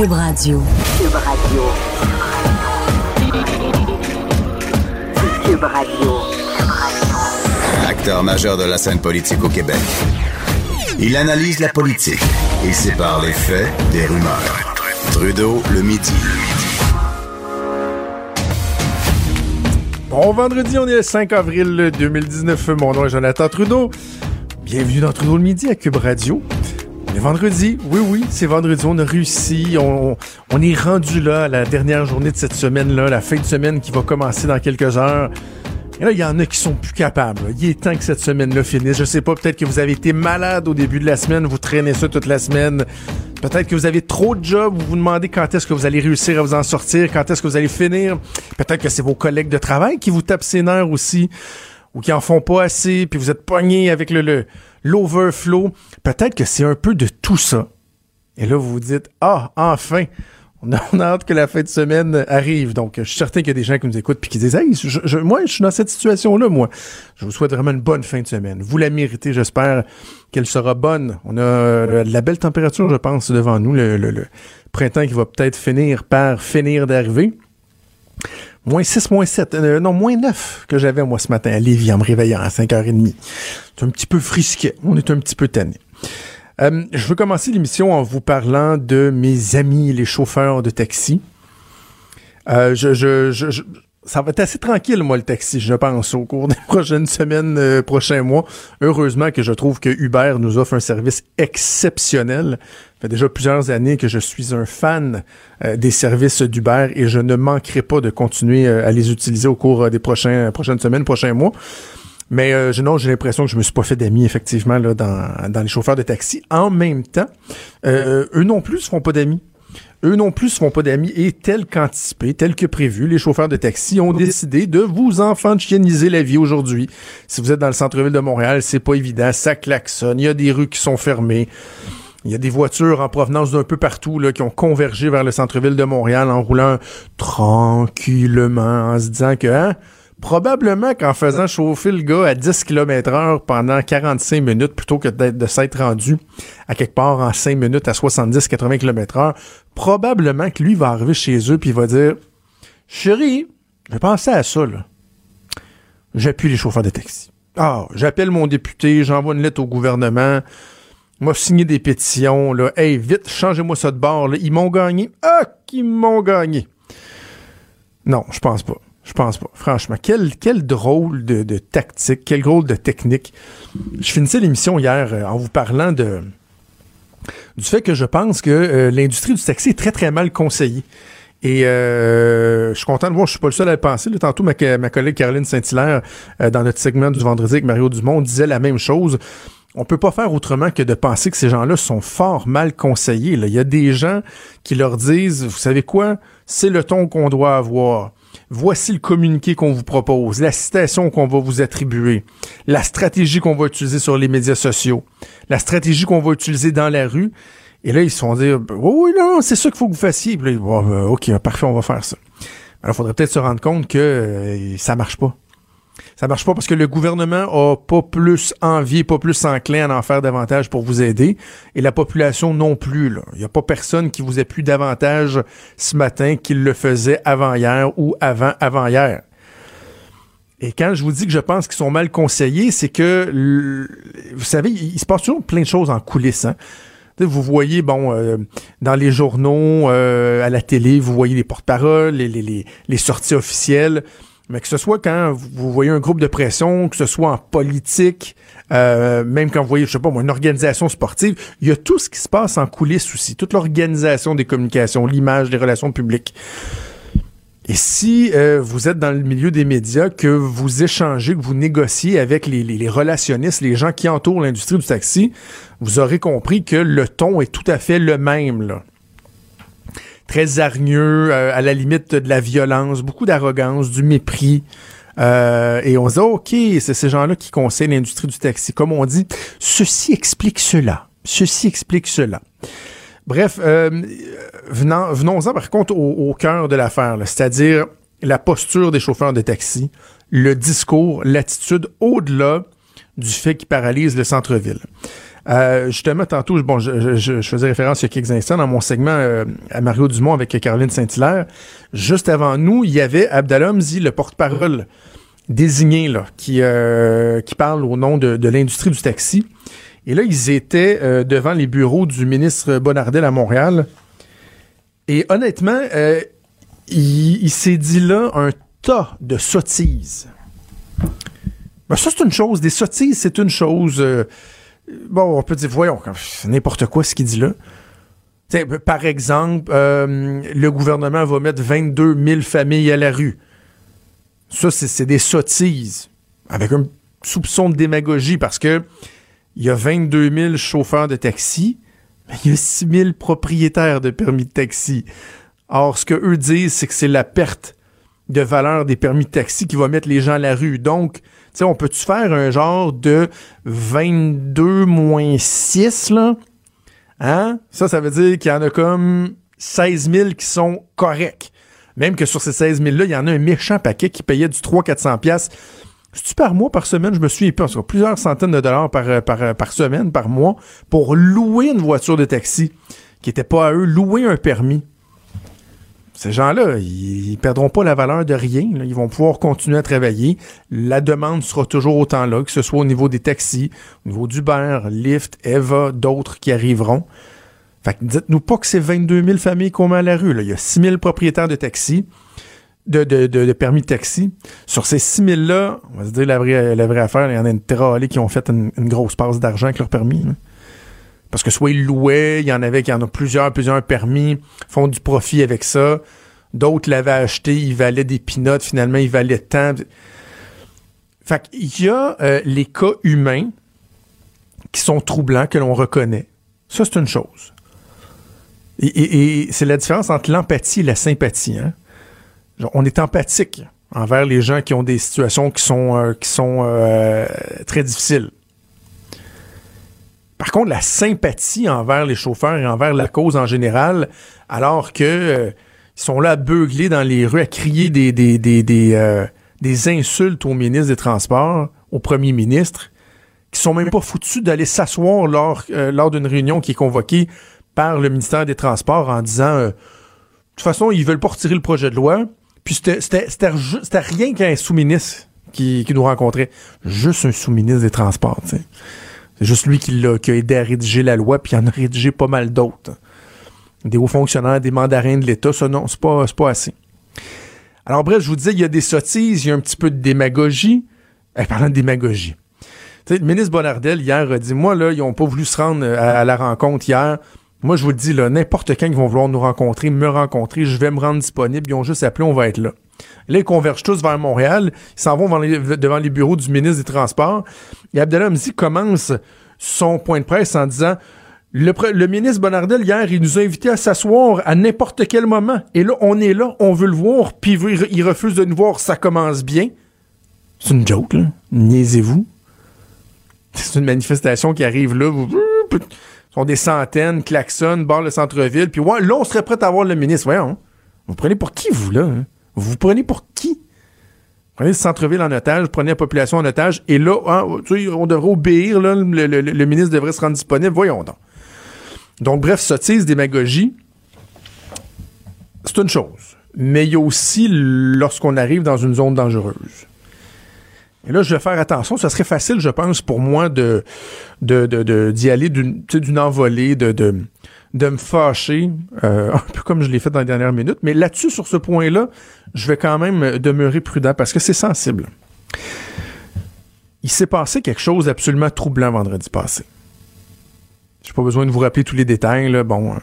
Cube Radio. Cube Radio. Cube Radio. Acteur majeur de la scène politique au Québec. Il analyse la politique et sépare les faits des rumeurs. Trudeau le midi. Bon vendredi, on est le 5 avril 2019. Mon nom est Jonathan Trudeau. Bienvenue dans Trudeau le midi à Cube Radio. Est vendredi, oui, oui, c'est vendredi, on a réussi, on, on est rendu là, la dernière journée de cette semaine-là, la fin de semaine qui va commencer dans quelques heures. Et là, il y en a qui sont plus capables. Il est temps que cette semaine-là finisse. Je sais pas, peut-être que vous avez été malade au début de la semaine, vous traînez ça toute la semaine. Peut-être que vous avez trop de jobs, vous vous demandez quand est-ce que vous allez réussir à vous en sortir, quand est-ce que vous allez finir. Peut-être que c'est vos collègues de travail qui vous tapent ses nerfs aussi, ou qui en font pas assez, puis vous êtes pogné avec le, le l'overflow. Peut-être que c'est un peu de tout ça. Et là, vous vous dites, ah, enfin, on a, hâte que la fin de semaine arrive. Donc, je suis certain qu'il y a des gens qui nous écoutent puis qui disent, hey, je, moi, je suis dans cette situation-là, moi. Je vous souhaite vraiment une bonne fin de semaine. Vous la méritez, j'espère qu'elle sera bonne. On a euh, de la belle température, je pense, devant nous. Le printemps qui va peut-être finir par finir d'arriver. Moins 6, moins 7, euh, non, moins 9 que j'avais moi ce matin à Lévis en me réveillant à 5h30. C'est un petit peu frisquet, on est un petit peu tanné. Euh, je veux commencer l'émission en vous parlant de mes amis, les chauffeurs de taxi. Euh, ça va être assez tranquille, moi, le taxi, je pense, au cours des prochaines semaines, prochains mois. Heureusement que je trouve que Uber nous offre un service exceptionnel. Ça fait déjà plusieurs années que je suis un fan euh, des services d'Uber et je ne manquerai pas de continuer euh, à les utiliser au cours euh, des prochains, prochaines semaines, prochains mois. Mais euh, je- non, j'ai l'impression que je me suis pas fait d'amis, effectivement, là, dans, dans les chauffeurs de taxi. En même temps, euh, eux non plus se font pas d'amis. Eux non plus se font pas d'amis et tel qu'anticipé, tel que prévu, les chauffeurs de taxi ont décidé de vous enfantianiser la vie aujourd'hui. Si vous êtes dans le centre-ville de Montréal, c'est pas évident, ça klaxonne, il y a des rues qui sont fermées. Il y a des voitures en provenance d'un peu partout là, qui ont convergé vers le centre-ville de Montréal en roulant tranquillement, en se disant que hein, probablement qu'en faisant chauffer le gars à 10 km heure pendant 45 minutes plutôt que de s'être rendu à quelque part en 5 minutes à 70-80 km heure, probablement que lui va arriver chez eux puis il va dire « Chérie, j'ai pensé à ça, là. J'appuie les chauffeurs de taxi. Ah, j'appelle mon député, j'envoie une lettre au gouvernement, moi signé des pétitions, là. Hey, vite, changez-moi ça de bord. Ils m'ont gagné. Ah, qu'ils m'ont gagné. Non, je pense pas. Je pense pas. Franchement, quel, drôle de, de tactique, quel drôle de technique. Je finissais l'émission hier euh, en vous parlant de du fait que je pense que euh, l'industrie du taxi est très, très mal conseillée. Et euh, je suis content de voir, je suis pas le seul à le penser. Là, tantôt, ma, ma collègue Caroline Saint-Hilaire, dans notre segment du vendredi avec Mario Dumont, disait la même chose. On peut pas faire autrement que de penser que ces gens-là sont fort mal conseillés. Il y a des gens qui leur disent, vous savez quoi, c'est le ton qu'on doit avoir. Voici le communiqué qu'on vous propose, la citation qu'on va vous attribuer, la stratégie qu'on va utiliser sur les médias sociaux, la stratégie qu'on va utiliser dans la rue. Et là, ils se font dire, oui, oui, non, c'est ça qu'il faut que vous fassiez. Là, euh, OK, parfait, on va faire ça. Alors, il faudrait peut-être se rendre compte que euh, ça marche pas. Ça marche pas parce que le gouvernement a pas plus envie, pas plus enclin à en faire davantage pour vous aider. Et la population non plus. Il n'y a pas personne qui vous appuie davantage ce matin qu'il le faisait avant hier ou avant avant hier. Et quand je vous dis que je pense qu'ils sont mal conseillés, c'est que, vous savez, il, se passe toujours plein de choses en coulisses. hein. Vous voyez, bon, euh, dans les journaux, euh, à la télé, vous voyez les porte-paroles, les, les, les, les sorties officielles. Mais que ce soit quand vous voyez un groupe de pression, que ce soit en politique, euh, même quand vous voyez, je sais pas moi, une organisation sportive, il y a tout ce qui se passe en coulisses aussi, toute l'organisation des communications, l'image, les relations publiques. Et si euh, vous êtes dans le milieu des médias, que vous échangez, que vous négociez avec les, relationnistes, les gens qui entourent l'industrie du taxi, vous aurez compris que le ton est tout à fait le même. Très hargneux, euh, à la limite de la violence, beaucoup d'arrogance, du mépris. Euh, et on se dit, OK, c'est ces gens-là qui conseillent l'industrie du taxi. Comme on dit, ceci explique cela. Ceci explique cela. Bref, euh, venons-en par contre au, au cœur de l'affaire, c'est-à-dire la posture des chauffeurs de taxi, le discours, l'attitude au-delà du fait qu'ils paralysent le centre-ville. Euh, justement, tantôt, bon, je, faisais référence il y a quelques instants dans mon segment euh, à Mario Dumont avec Caroline Saint-Hilaire. Juste avant nous, il y avait Abdallah Mzi, le porte-parole désigné, là, qui, euh, qui parle au nom de, de l'industrie du taxi. Et là, ils étaient devant les bureaux du ministre Bonardel à Montréal. Et honnêtement, il, il s'est dit là un tas de sottises. Ben, ça, c'est une chose. Des sottises, c'est une chose. Bon, on peut dire, voyons, n'importe quoi ce qu'il dit là. Par exemple, euh, le gouvernement va mettre 22 000 familles à la rue. Ça, c'est des sottises. Avec un soupçon de démagogie parce que il y a 22 000 chauffeurs de taxi, mais il y a 6 000 propriétaires de permis de taxi. Or, ce que eux disent, c'est que c'est la perte de valeur des permis de taxi qui va mettre les gens à la rue. Donc, sais, on peut-tu faire un genre de 22 moins 6, là? Hein? Ça, ça veut dire qu'il y en a comme 16 000 qui sont corrects. Même que sur ces 16 000-là, il y en a un méchant paquet qui payait du 300-400 pièces. C'est-tu par mois, par semaine? Je me suis pas. Plusieurs centaines de dollars par, par, par semaine, par mois, pour louer une voiture de taxi qui n'était pas à eux, louer un permis. Ces gens-là, ils, ils perdront pas la valeur de rien. Ils vont pouvoir continuer à travailler. La demande sera toujours autant là, que ce soit au niveau des taxis, au niveau d'Uber, Lyft, Eva, d'autres qui arriveront. Fait que dites-nous pas que c'est 22 000 familles qu'on met à la rue. Il y a 6 000 propriétaires de taxis, de, permis de taxi. Sur ces 6 000-là, on va se dire la vraie, affaire, il y en a une tralée qui ont fait une, grosse passe d'argent avec leur permis. Parce que soit ils louaient, il y en avait qui en ont plusieurs, plusieurs permis, font du profit avec ça. D'autres l'avaient acheté, ils valaient des pinottes, finalement, ils valaient tant. Fait qu'il y a euh, les cas humains qui sont troublants, que l'on reconnaît. Ça, c'est une chose. Et, c'est la différence entre l'empathie et la sympathie. Hein? On est empathique envers les gens qui ont des situations qui sont, euh, qui sont euh, très difficiles. Par contre, la sympathie envers les chauffeurs et envers la cause en général, alors que euh, ils sont là à beugler dans les rues, à crier des, des, des, des, euh, des insultes au ministre des Transports, au premier ministre, qui sont même pas foutus d'aller s'asseoir lors, euh, lors d'une réunion qui est convoquée par le ministère des Transports en disant euh, de toute façon, ils veulent pas retirer le projet de loi. Puis c'était rien qu'un sous-ministre qui, qui nous rencontrait. Juste un sous-ministre des Transports, tu sais. C'est juste lui qui, a, qui a aidé à rédiger la loi, puis il en a rédigé pas mal d'autres. Des hauts fonctionnaires, des mandarins de l'État, ça non, c'est pas, pas assez. Alors bref, je vous disais, il y a des sottises, il y a un petit peu de démagogie. Eh, parlant de démagogie. le ministre Bonardel, hier, a dit, moi, là, ils n'ont pas voulu se rendre à, à, la rencontre hier. Moi, je vous dis, là, n'importe quand ils vont vouloir nous rencontrer, me rencontrer, je vais me rendre disponible, ils ont juste appelé, on va être là. Là, ils convergent tous vers Montréal. Ils s'en vont devant les, bureaux du ministre des Transports. Et Abdallah Mzi commence son point de presse en disant le, ministre Bonardel, hier, il nous a invités à s'asseoir à n'importe quel moment. Et là, on est là, on veut le voir, puis il refuse de nous voir, ça commence bien. C'est une joke, là. Niaisez-vous. C'est une manifestation qui arrive là. Vous, sont des centaines, klaxonnent, barrent le centre-ville. Puis ouais, là, on serait prêt à voir le ministre. Voyons. Vous prenez pour qui, vous, là? Hein? Vous prenez pour qui? Prenez le centre-ville en otage, prenez la population en otage, et là, hein, on devrait obéir, le, ministre devrait se rendre disponible. Voyons donc. Donc, bref, sottise, démagogie, c'est une chose. Mais il y a aussi lorsqu'on arrive dans une zone dangereuse. Et là, je vais faire attention. Ça serait facile, je pense, pour moi de d'y aller d'une envolée, de, de, de me fâcher, euh, un peu comme je l'ai fait dans les dernières minutes. Mais là-dessus, sur ce point-là, je vais quand même demeurer prudent parce que c'est sensible. Il s'est passé quelque chose d'absolument troublant vendredi passé. J'ai pas besoin de vous rappeler tous les détails. Bon,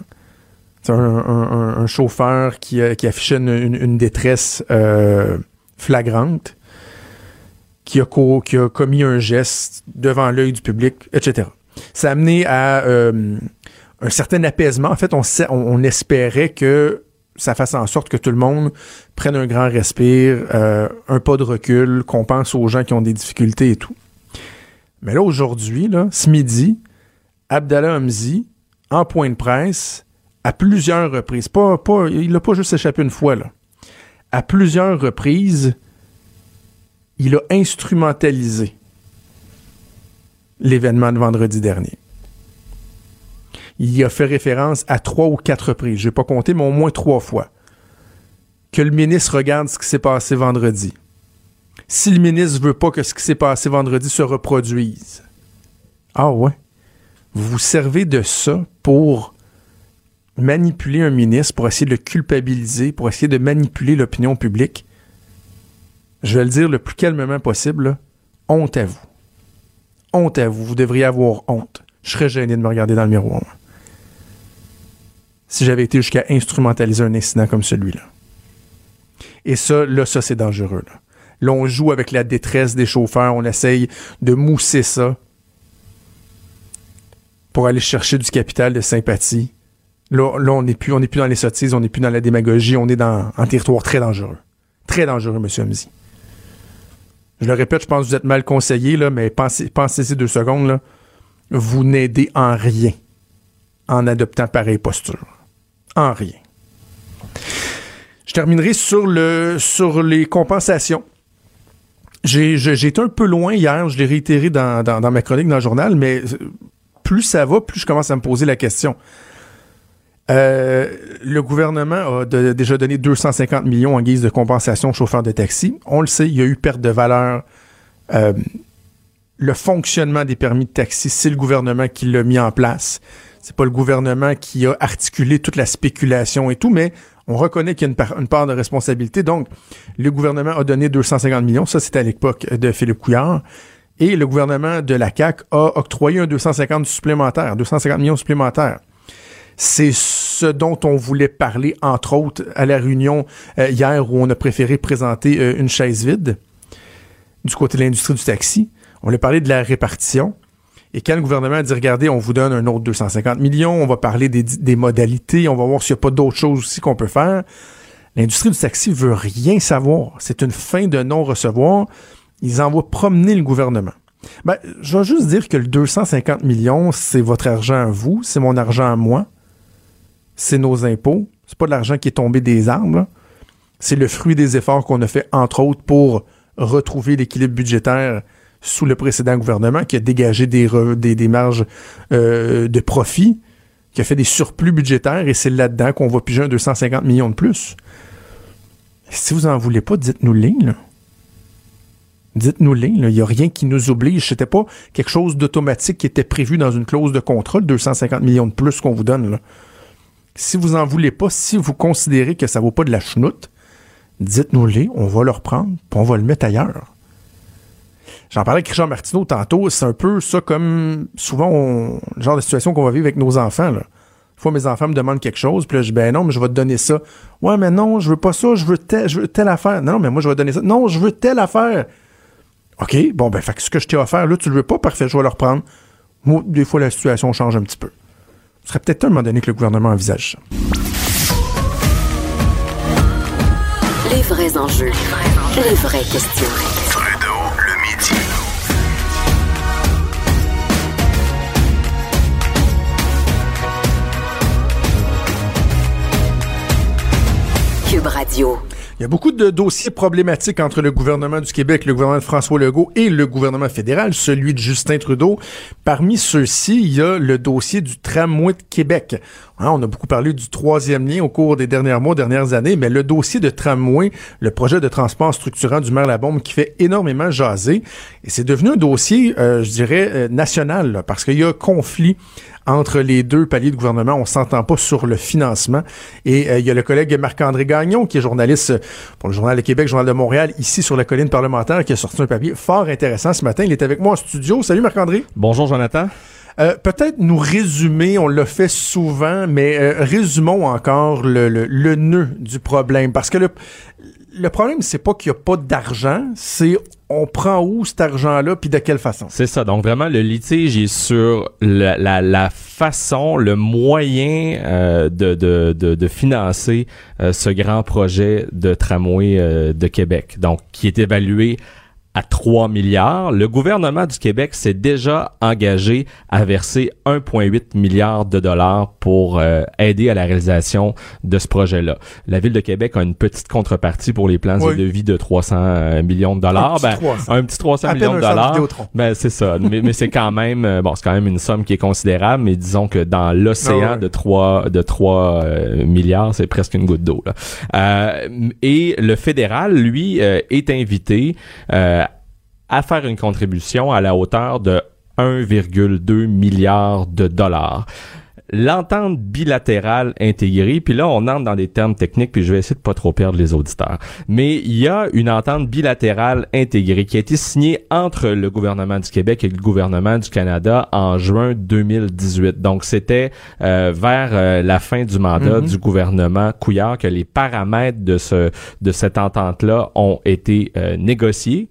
c'est un, chauffeur qui, qui affichait une, détresse euh, flagrante qui a, commis un geste devant l'œil du public, etc. Ça a amené à euh, un certain apaisement. En fait, on, espérait que ça fasse en sorte que tout le monde prenne un grand respire, euh, un pas de recul, qu'on pense aux gens qui ont des difficultés et tout. Mais là, aujourd'hui, là, ce midi, Abdallah Hamzi, en point de presse, à plusieurs reprises, pas, pas, il n'a pas juste échappé une fois, là, à plusieurs reprises, il a instrumentalisé l'événement de vendredi dernier. Il a fait référence à trois ou quatre reprises, je vais pas compter, mais au moins trois fois, que le ministre regarde ce qui s'est passé vendredi. Si le ministre veut pas que ce qui s'est passé vendredi se reproduise. Ah ouais. Vous vous servez de ça pour manipuler un ministre, pour essayer de le culpabiliser, pour essayer de manipuler l'opinion publique. Je vais le dire le plus calmement possible, honte à vous. Honte à vous. Vous devriez avoir honte. Je serais gêné de me regarder dans le miroir. Si j'avais été jusqu'à instrumentaliser un incident comme celui-là. Et ça, là, ça, c'est dangereux. Là. on joue avec la détresse des chauffeurs, on essaye de mousser ça pour aller chercher du capital de sympathie. Là, là on n'est plus, on plus dans les sottises, on n'est plus dans la démagogie, on est dans un territoire très dangereux. Très dangereux, M. Hamzi. Je le répète, je pense que vous êtes mal conseillé, là, mais pensez, pensez-y deux secondes. Vous n'aidez en rien en adoptant pareille posture. En rien. Je terminerai sur, le, sur les compensations. J'ai, été un peu loin hier, je l'ai réitéré dans, dans, ma chronique dans le journal, mais plus ça va, plus je commence à me poser la question. Euh, le gouvernement a déjà donné 250 millions en guise de compensation aux chauffeurs de taxi. On le sait, il y a eu perte de valeur. Euh, le fonctionnement des permis de taxi, c'est le gouvernement qui l'a mis en place. C'est pas le gouvernement qui a articulé toute la spéculation et tout, mais on reconnaît qu'il y a une part, de responsabilité. Donc, le gouvernement a donné 250 millions. Ça, c'était à l'époque de Philippe Couillard. Et le gouvernement de la CAQ a octroyé un 250 supplémentaire, 250 millions supplémentaires. C'est ce dont on voulait parler, entre autres, à la réunion euh, hier où on a préféré présenter euh, une chaise vide du côté de l'industrie du taxi. On a parlé de la répartition. Et quand le gouvernement a dit, regardez, on vous donne un autre 250 millions, on va parler des, des modalités, on va voir s'il n'y a pas d'autres choses aussi qu'on peut faire. L'industrie du taxi veut rien savoir. C'est une fin de non-recevoir. Ils envoient promener le gouvernement. Ben, je vais juste dire que le 250 millions, c'est votre argent à vous, c'est mon argent à moi c'est nos impôts. C'est pas de l'argent qui est tombé des arbres. C'est le fruit des efforts qu'on a fait, entre autres, pour retrouver l'équilibre budgétaire sous le précédent gouvernement, qui a dégagé des, marges euh, de profit, qui a fait des surplus budgétaires, et c'est là-dedans qu'on va piger un 250 millions de plus. Si vous en voulez pas, dites-nous-les, Dites-nous-les, il n'y a rien qui nous oblige. C'était pas quelque chose d'automatique qui était prévu dans une clause de contrat, le 250 millions de plus qu'on vous donne. Si vous en voulez pas, si vous considérez que ça vaut pas de la chenoute, dites-nous-les, on va le reprendre, puis on va le mettre ailleurs. J'en parlais avec Richard Martineau tantôt, c'est un peu ça comme souvent le genre de situation qu'on va vivre avec nos enfants. Là. Une fois mes enfants me demandent quelque chose, puis là je dis ben non, mais je vais te donner ça. Ouais, mais non, je veux pas ça, je veux, je veux telle affaire. Non, mais moi je vais te donner ça. Non, je veux telle affaire. OK, bon ben fait ce que je t'ai offert là, tu le veux pas, parfait, je vais le reprendre. Moi, des fois la situation change un petit peu. Ce serait peut-être un moment donné que le gouvernement envisage ça. Les vrais enjeux, les vraies questions. Il y a beaucoup de dossiers problématiques entre le gouvernement du Québec, le gouvernement de François Legault et le gouvernement fédéral, celui de Justin Trudeau. Parmi ceux-ci, il y a le dossier du tramway de Québec. Hein, on a beaucoup parlé du troisième lien au cours des derniers mois, dernières années, mais le dossier de tramway, le projet de transport structurant du maire Labombe qui fait énormément jaser, et c'est devenu un dossier, euh, je dirais, euh, national, parce qu'il y a conflit entre les deux paliers de gouvernement. On s'entend pas sur le financement. Et euh, il y a le collègue Marc-André Gagnon, qui est journaliste euh, pour le Journal de Québec, Journal de Montréal, ici sur la colline parlementaire, qui a sorti un papier fort intéressant ce matin. Il est avec moi en studio. Salut Marc-André. Bonjour Jonathan. Euh, peut-être nous résumer, on l'a fait souvent, mais résumons encore le, le, le, nœud du problème. Parce que le, le problème, c'est pas qu'il n'y a pas d'argent, c'est on prend où cet argent-là, puis de quelle façon? C'est ça. Donc vraiment, le litige est sur la, façon, le moyen euh, de, de, de, de, financer euh, ce grand projet de tramway euh, de Québec. Donc, qui est évalué à 3 milliards. Le gouvernement du Québec s'est déjà engagé à verser 1,8 milliard de dollars pour euh, aider à la réalisation de ce projet-là. La ville de Québec a une petite contrepartie pour les plans Oui. de vie de 300 euh, millions de dollars. Un petit Ben, 300. un petit 300 À peine millions de dollars. Ben c'est ça, mais, mais c'est quand même euh, bon, c'est quand même une somme qui est considérable, mais disons que dans l'océan Ah ouais. de 3 de 3 euh, milliards, c'est presque une goutte d'eau. Euh, et le fédéral lui euh, est invité euh, à faire une contribution à la hauteur de 1,2 milliard de dollars. L'entente bilatérale intégrée, puis là on entre dans des termes techniques, puis je vais essayer de pas trop perdre les auditeurs. Mais il y a une entente bilatérale intégrée qui a été signée entre le gouvernement du Québec et le gouvernement du Canada en juin 2018. Donc c'était euh, vers euh, la fin du mandat Mhm. du gouvernement Couillard que les paramètres de ce de cette entente-là ont été euh, négociés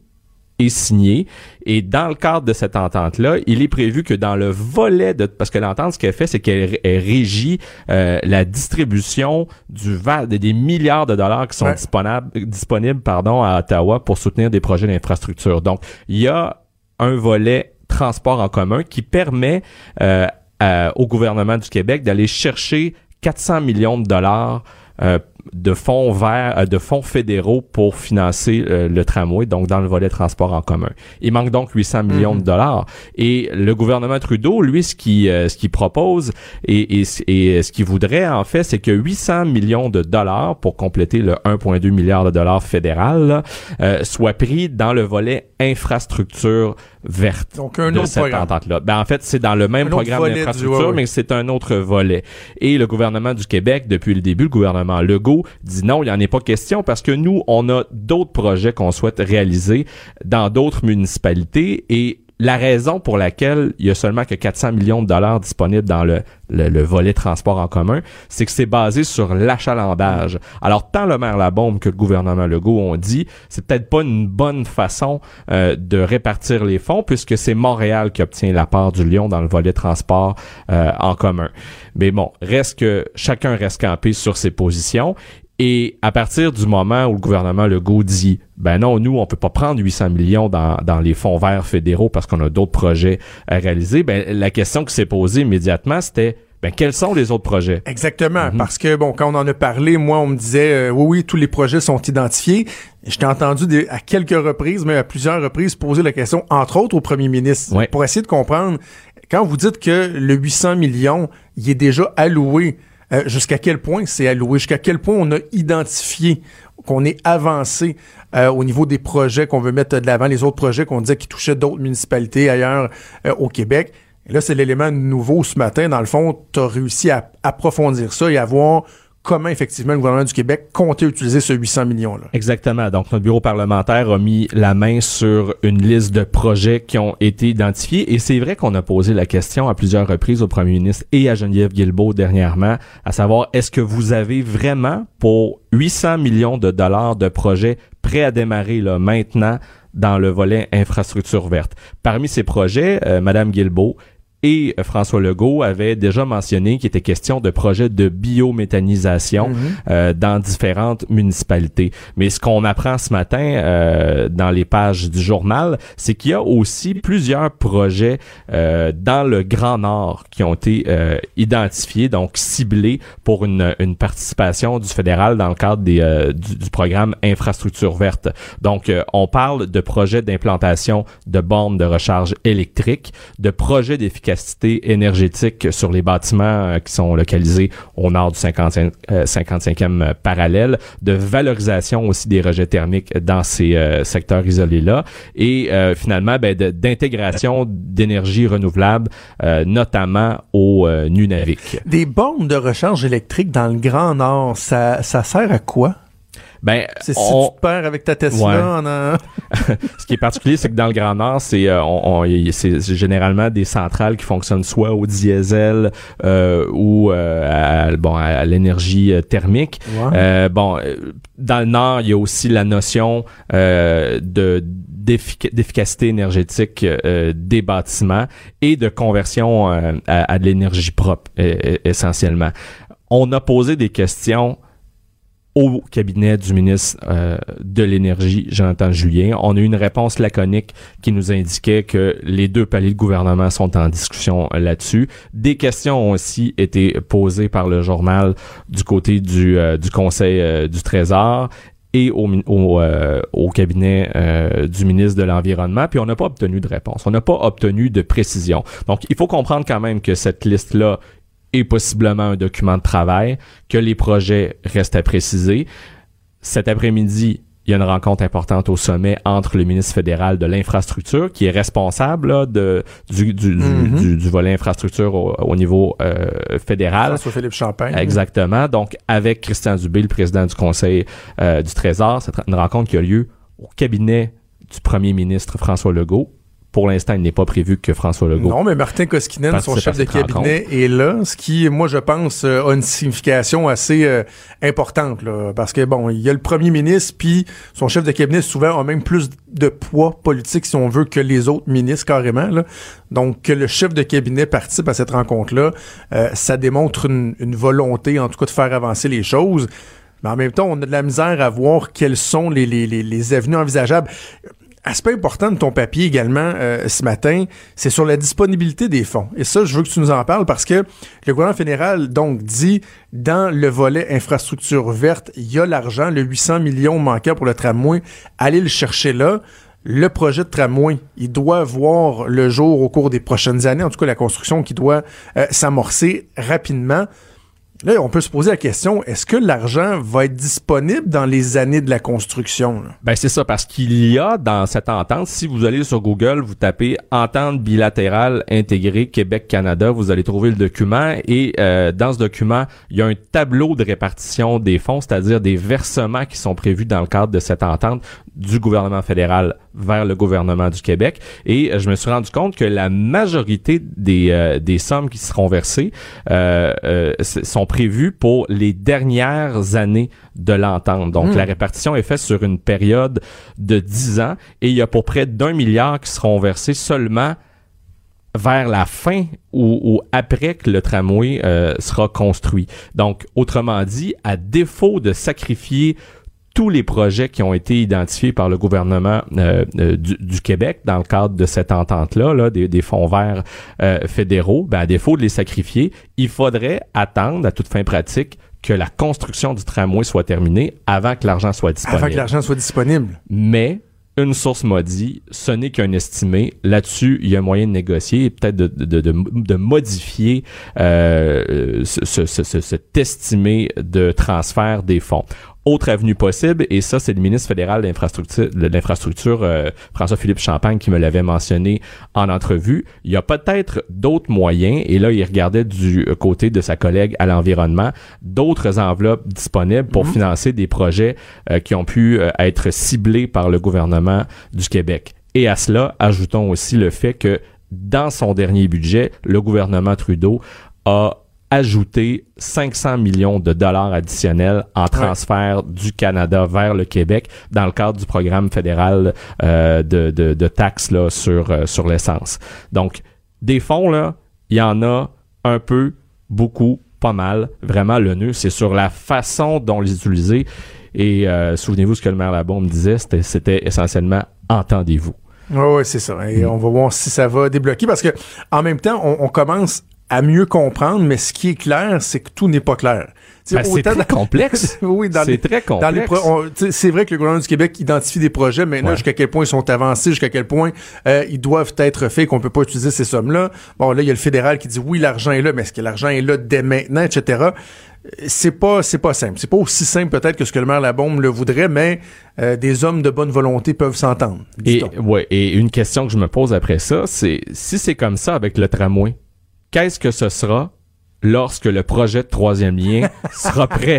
est signé. Et dans le cadre de cette entente-là, il est prévu que dans le volet de... Parce que l'entente, ce qu'elle fait, c'est qu'elle elle régit euh, la distribution du des des milliards de dollars qui sont Ouais. disponibles, disponibles pardon, à Ottawa pour soutenir des projets d'infrastructure. Donc, il y a un volet transport en commun qui permet euh, à- au gouvernement du Québec d'aller chercher 400 millions de dollars euh, de fonds verts, euh, de fonds fédéraux pour financer euh, le tramway, donc dans le volet transport en commun. Il manque donc 800 millions de dollars. Et le gouvernement Trudeau, lui, ce qui euh, ce qu'il propose et, et, et ce qu'il voudrait en fait, c'est que 800 millions de dollars pour compléter le 1,2 milliard de dollars fédéral là, euh, soit pris dans le volet infrastructure verte Donc, un de autre cette programme. entente-là. Ben, en fait, c'est dans le même Un programme d'infrastructure, mais c'est un autre volet. Et le gouvernement du Québec, depuis le début, le gouvernement Legault, dit non, il n'y en est pas question parce que nous, on a d'autres projets qu'on souhaite réaliser dans d'autres municipalités et la raison pour laquelle il y a seulement que 400 millions de dollars disponibles dans le, le, le volet transport en commun, c'est que c'est basé sur l'achalandage. Alors, tant le maire Labombe que le gouvernement Legault ont dit, c'est peut-être pas une bonne façon euh, de répartir les fonds puisque c'est Montréal qui obtient la part du lion dans le volet transport euh, en commun. Mais bon, reste que chacun reste campé sur ses positions. Et à partir du moment où le gouvernement Legault dit ben non, nous, on peut pas prendre 800 millions dans, dans les fonds verts fédéraux parce qu'on a d'autres projets à réaliser, ben la question qui s'est posée immédiatement, c'était ben quels sont les autres projets? Exactement, Mhm. parce que bon, quand on en a parlé, moi, on me disait, euh, oui, oui, tous les projets sont identifiés. Je t'ai entendu des- à quelques reprises, mais à plusieurs reprises, poser la question, entre autres au premier ministre, Ouais. pour essayer de comprendre. Quand vous dites que le 800 millions, il est déjà alloué, euh, jusqu'à quel point c'est alloué, jusqu'à quel point on a identifié qu'on est avancé euh, au niveau des projets qu'on veut mettre de l'avant, les autres projets qu'on disait qui touchaient d'autres municipalités ailleurs euh, au Québec. Là, c'est l'élément nouveau ce matin. Dans le fond, tu as réussi à approfondir ça et à voir comment effectivement le gouvernement du Québec comptait utiliser ce 800 millions-là. Exactement. Donc, notre bureau parlementaire a mis la main sur une liste de projets qui ont été identifiés. Et c'est vrai qu'on a posé la question à plusieurs reprises au premier ministre et à Geneviève Guilbeault dernièrement, à savoir, est-ce que vous avez vraiment pour 800 millions de dollars de projets prêts à démarrer là, maintenant dans le volet infrastructure verte? Parmi ces projets, euh, Madame Guilbeault et euh, François Legault avaient déjà mentionné qu'il était question de projets de biométhanisation euh, dans différentes municipalités. Mais ce qu'on apprend ce matin euh, dans les pages du journal, c'est qu'il y a aussi plusieurs projets euh, dans le Grand Nord qui ont été euh, identifiés, donc ciblés pour une, une participation du fédéral dans le cadre des, euh, du, du programme Infrastructure verte. Donc, euh, on parle de projets d'implantation de bornes de recharge électrique, de projets d'efficacité énergétique sur les bâtiments euh, qui sont localisés au nord du 55, euh, 55e parallèle, de valorisation aussi des rejets thermiques dans ces euh, secteurs isolés-là, et euh, finalement ben, d'intégration d'énergie renouvelable, euh, notamment au euh, Nunavik. Des bornes de recharge électrique dans le Grand Nord, ça sert à quoi? Ben, C'est si on- tu te perds avec ta Tesla Ouais. en Ce qui est particulier, c'est que dans le Grand Nord, c'est euh, on- on- c'est généralement des centrales qui fonctionnent soit au diesel euh, ou euh, à, bon à l'énergie euh, thermique. Ouais. Euh, bon, dans le Nord, il y a aussi la notion euh, de d'effic- d'efficacité énergétique euh, des bâtiments et de conversion euh, à, à de l'énergie propre euh, euh, essentiellement. On a posé des questions au cabinet du ministre euh, de l'Énergie, Jonathan Julien. On a eu une réponse laconique qui nous indiquait que les deux paliers de gouvernement sont en discussion euh, là-dessus. Des questions ont aussi été posées par le journal du côté du, euh, Conseil du Trésor et au cabinet du ministre de l'Environnement, puis on n'a pas obtenu de réponse. On n'a pas obtenu de précision. Donc, il faut comprendre quand même que cette liste-là et possiblement un document de travail, que les projets restent à préciser. Cet après-midi, il y a une rencontre importante au sommet entre le ministre fédéral de l'infrastructure, qui est responsable de, du, du, mm-hmm. du, volet infrastructure au, niveau euh, fédéral. François-Philippe Champagne. Exactement. Donc, avec Christian Dubé, le président du Conseil euh, du Trésor, c'est une rencontre qui a lieu au cabinet du premier ministre François Legault pour l'instant, il n'est pas prévu que François Legault. Non, mais Martin Koskinen, son chef de cabinet, est là, ce qui, moi, je pense, euh, a une signification assez euh, importante, là, parce que bon, il y a le premier ministre, puis son chef de cabinet souvent a même plus de poids politique, si on veut, que les autres ministres carrément. Là. Donc, que le chef de cabinet participe à cette rencontre-là, euh, ça démontre une, volonté, en tout cas, de faire avancer les choses. Mais en même temps, on a de la misère à voir quelles sont les, les, les, les avenues envisageables aspect important de ton papier également euh, ce matin, c'est sur la disponibilité des fonds. Et ça, je veux que tu nous en parles parce que le gouvernement fédéral donc dit dans le volet infrastructure verte, il y a l'argent, le 800 millions manquants pour le tramway, allez le chercher là. Le projet de tramway, il doit voir le jour au cours des prochaines années, en tout cas la construction qui doit euh, s'amorcer rapidement. Là, on peut se poser la question, est-ce que l'argent va être disponible dans les années de la construction? Ben c'est ça, parce qu'il y a dans cette entente, si vous allez sur Google, vous tapez entente bilatérale intégrée Québec-Canada, vous allez trouver le document et euh, dans ce document, il y a un tableau de répartition des fonds, c'est-à-dire des versements qui sont prévus dans le cadre de cette entente du gouvernement fédéral vers le gouvernement du Québec. Et euh, je me suis rendu compte que la majorité des, euh, des sommes qui seront versées euh, sont prévues pour les dernières années de l'entente. Donc, hmm. la répartition est faite sur une période de 10 ans et il y a pour près d'un milliard qui seront versés seulement vers la fin ou, ou, après que le tramway sera construit. Donc, autrement dit, à défaut de sacrifier tous les projets qui ont été identifiés par le gouvernement euh, euh, du, Québec dans le cadre de cette entente-là, là, des, fonds verts euh, fédéraux, ben, à défaut de les sacrifier, il faudrait attendre à toute fin pratique que la construction du tramway soit terminée avant que l'argent soit disponible. Avant que l'argent soit disponible. Mais une source m'a dit, ce n'est qu'un estimé. Là-dessus, il y a moyen de négocier et peut-être de, de, de, de, modifier euh, ce, ce, cet estimé de transfert des fonds autre avenue possible, et ça, c'est le ministre fédéral de l'infrastructure, euh, François-Philippe Champagne, qui me l'avait mentionné en entrevue. Il y a peut-être d'autres moyens, et là, il regardait du côté de sa collègue à l'environnement, d'autres enveloppes disponibles pour mhm. financer des projets euh, qui ont pu euh, être ciblés par le gouvernement du Québec. Et à cela, ajoutons aussi le fait que dans son dernier budget, le gouvernement Trudeau a ajouter 500 millions de dollars additionnels en transfert du Canada vers le Québec dans le cadre du programme fédéral euh, de, de, de, taxes là, sur, euh, sur l'essence. Donc, des fonds, là, il y en a un peu, beaucoup, pas mal. Vraiment, le nœud, c'est sur la façon dont les utiliser. Et euh, souvenez-vous ce que le maire Labombe disait, c'était, c'était essentiellement entendez-vous. Oui, ouais, c'est ça. Et on va voir si ça va débloquer parce que en même temps, on, on commence à mieux comprendre, mais ce qui est clair, c'est que tout n'est pas clair. Ben, c'est très complexe. oui, c'est très complexe. C'est vrai que le gouvernement du Québec identifie des projets maintenant jusqu'à quel point ils sont avancés, jusqu'à quel point euh, ils doivent être faits, qu'on peut pas utiliser ces sommes-là. Bon, là, il y a le fédéral qui dit oui, l'argent est là, mais est-ce que l'argent est là dès maintenant, etc c'est pas c'est pas simple. C'est pas aussi simple peut-être que ce que le maire Labombe le voudrait, mais euh, des hommes de bonne volonté peuvent s'entendre. Et ouais, et une question que je me pose après ça, c'est si c'est comme ça avec le tramway, qu'est-ce que ce sera lorsque le projet de troisième lien sera prêt?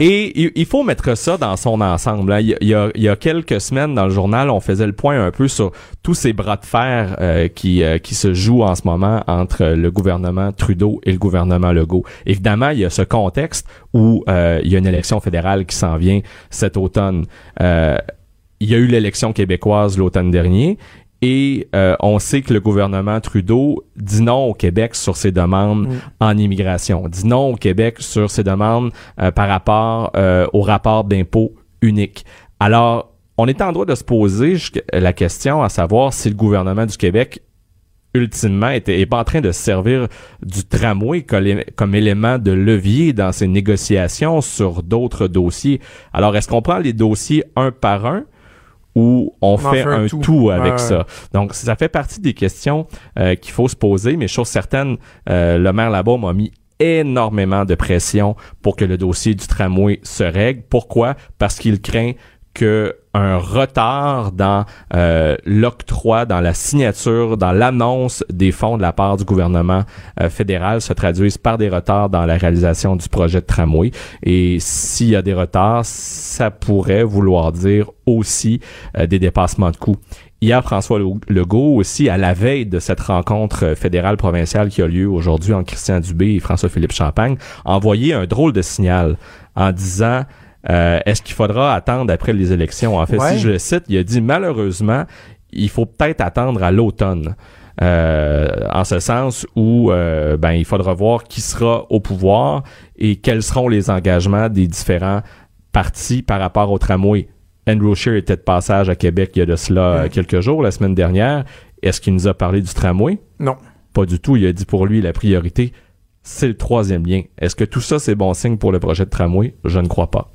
Et il faut mettre ça dans son ensemble. Hein. Il, y a, il, y a, quelques semaines dans le journal, on faisait le point un peu sur tous ces bras de fer euh, qui, euh, qui se jouent en ce moment entre le gouvernement Trudeau et le gouvernement Legault. Évidemment, il y a ce contexte où euh, il y a une élection fédérale qui s'en vient cet automne. il y a eu l'élection québécoise l'automne dernier Et euh, on sait que le gouvernement Trudeau dit non au Québec sur ses demandes Mm. en immigration, dit non au Québec sur ses demandes euh, par rapport euh, au rapport d'impôt unique. Alors, on est en droit de se poser la question à savoir si le gouvernement du Québec ultimement était, est pas en train de se servir du tramway comme élément de levier dans ses négociations sur d'autres dossiers. Alors, est-ce qu'on prend les dossiers un par un ou on, fait, fait un un tout. tout, avec Ouais. ça? Donc, ça fait partie des questions euh, qu'il faut se poser, mais chose certaine, euh, le maire là-bas m'a mis énormément de pression pour que le dossier du tramway se règle. Pourquoi? Parce qu'il craint que un retard dans euh, l'octroi, dans la signature, dans l'annonce des fonds de la part du gouvernement euh, fédéral se traduise par des retards dans la réalisation du projet de tramway. Et s'il y a des retards, ça pourrait vouloir dire aussi euh, des dépassements de coûts. Hier, François Legault aussi, à la veille de cette rencontre euh, fédérale provinciale qui a lieu aujourd'hui entre Christian Dubé et François-Philippe Champagne, a envoyé un drôle de signal en disant euh, est-ce qu'il faudra attendre après les élections? En fait, Ouais. si je le cite, il a dit malheureusement, il faut peut-être attendre à l'automne. Euh, en ce sens où euh, ben il faudra voir qui sera au pouvoir et quels seront les engagements des différents partis par rapport au tramway. Andrew Scheer était de passage à Québec il y a de cela quelques jours, la semaine dernière. Est-ce qu'il nous a parlé du tramway? Non. Pas du tout. Il a dit pour lui la priorité, c'est le troisième lien. Est-ce que tout ça, c'est bon signe pour le projet de tramway? Je ne crois pas.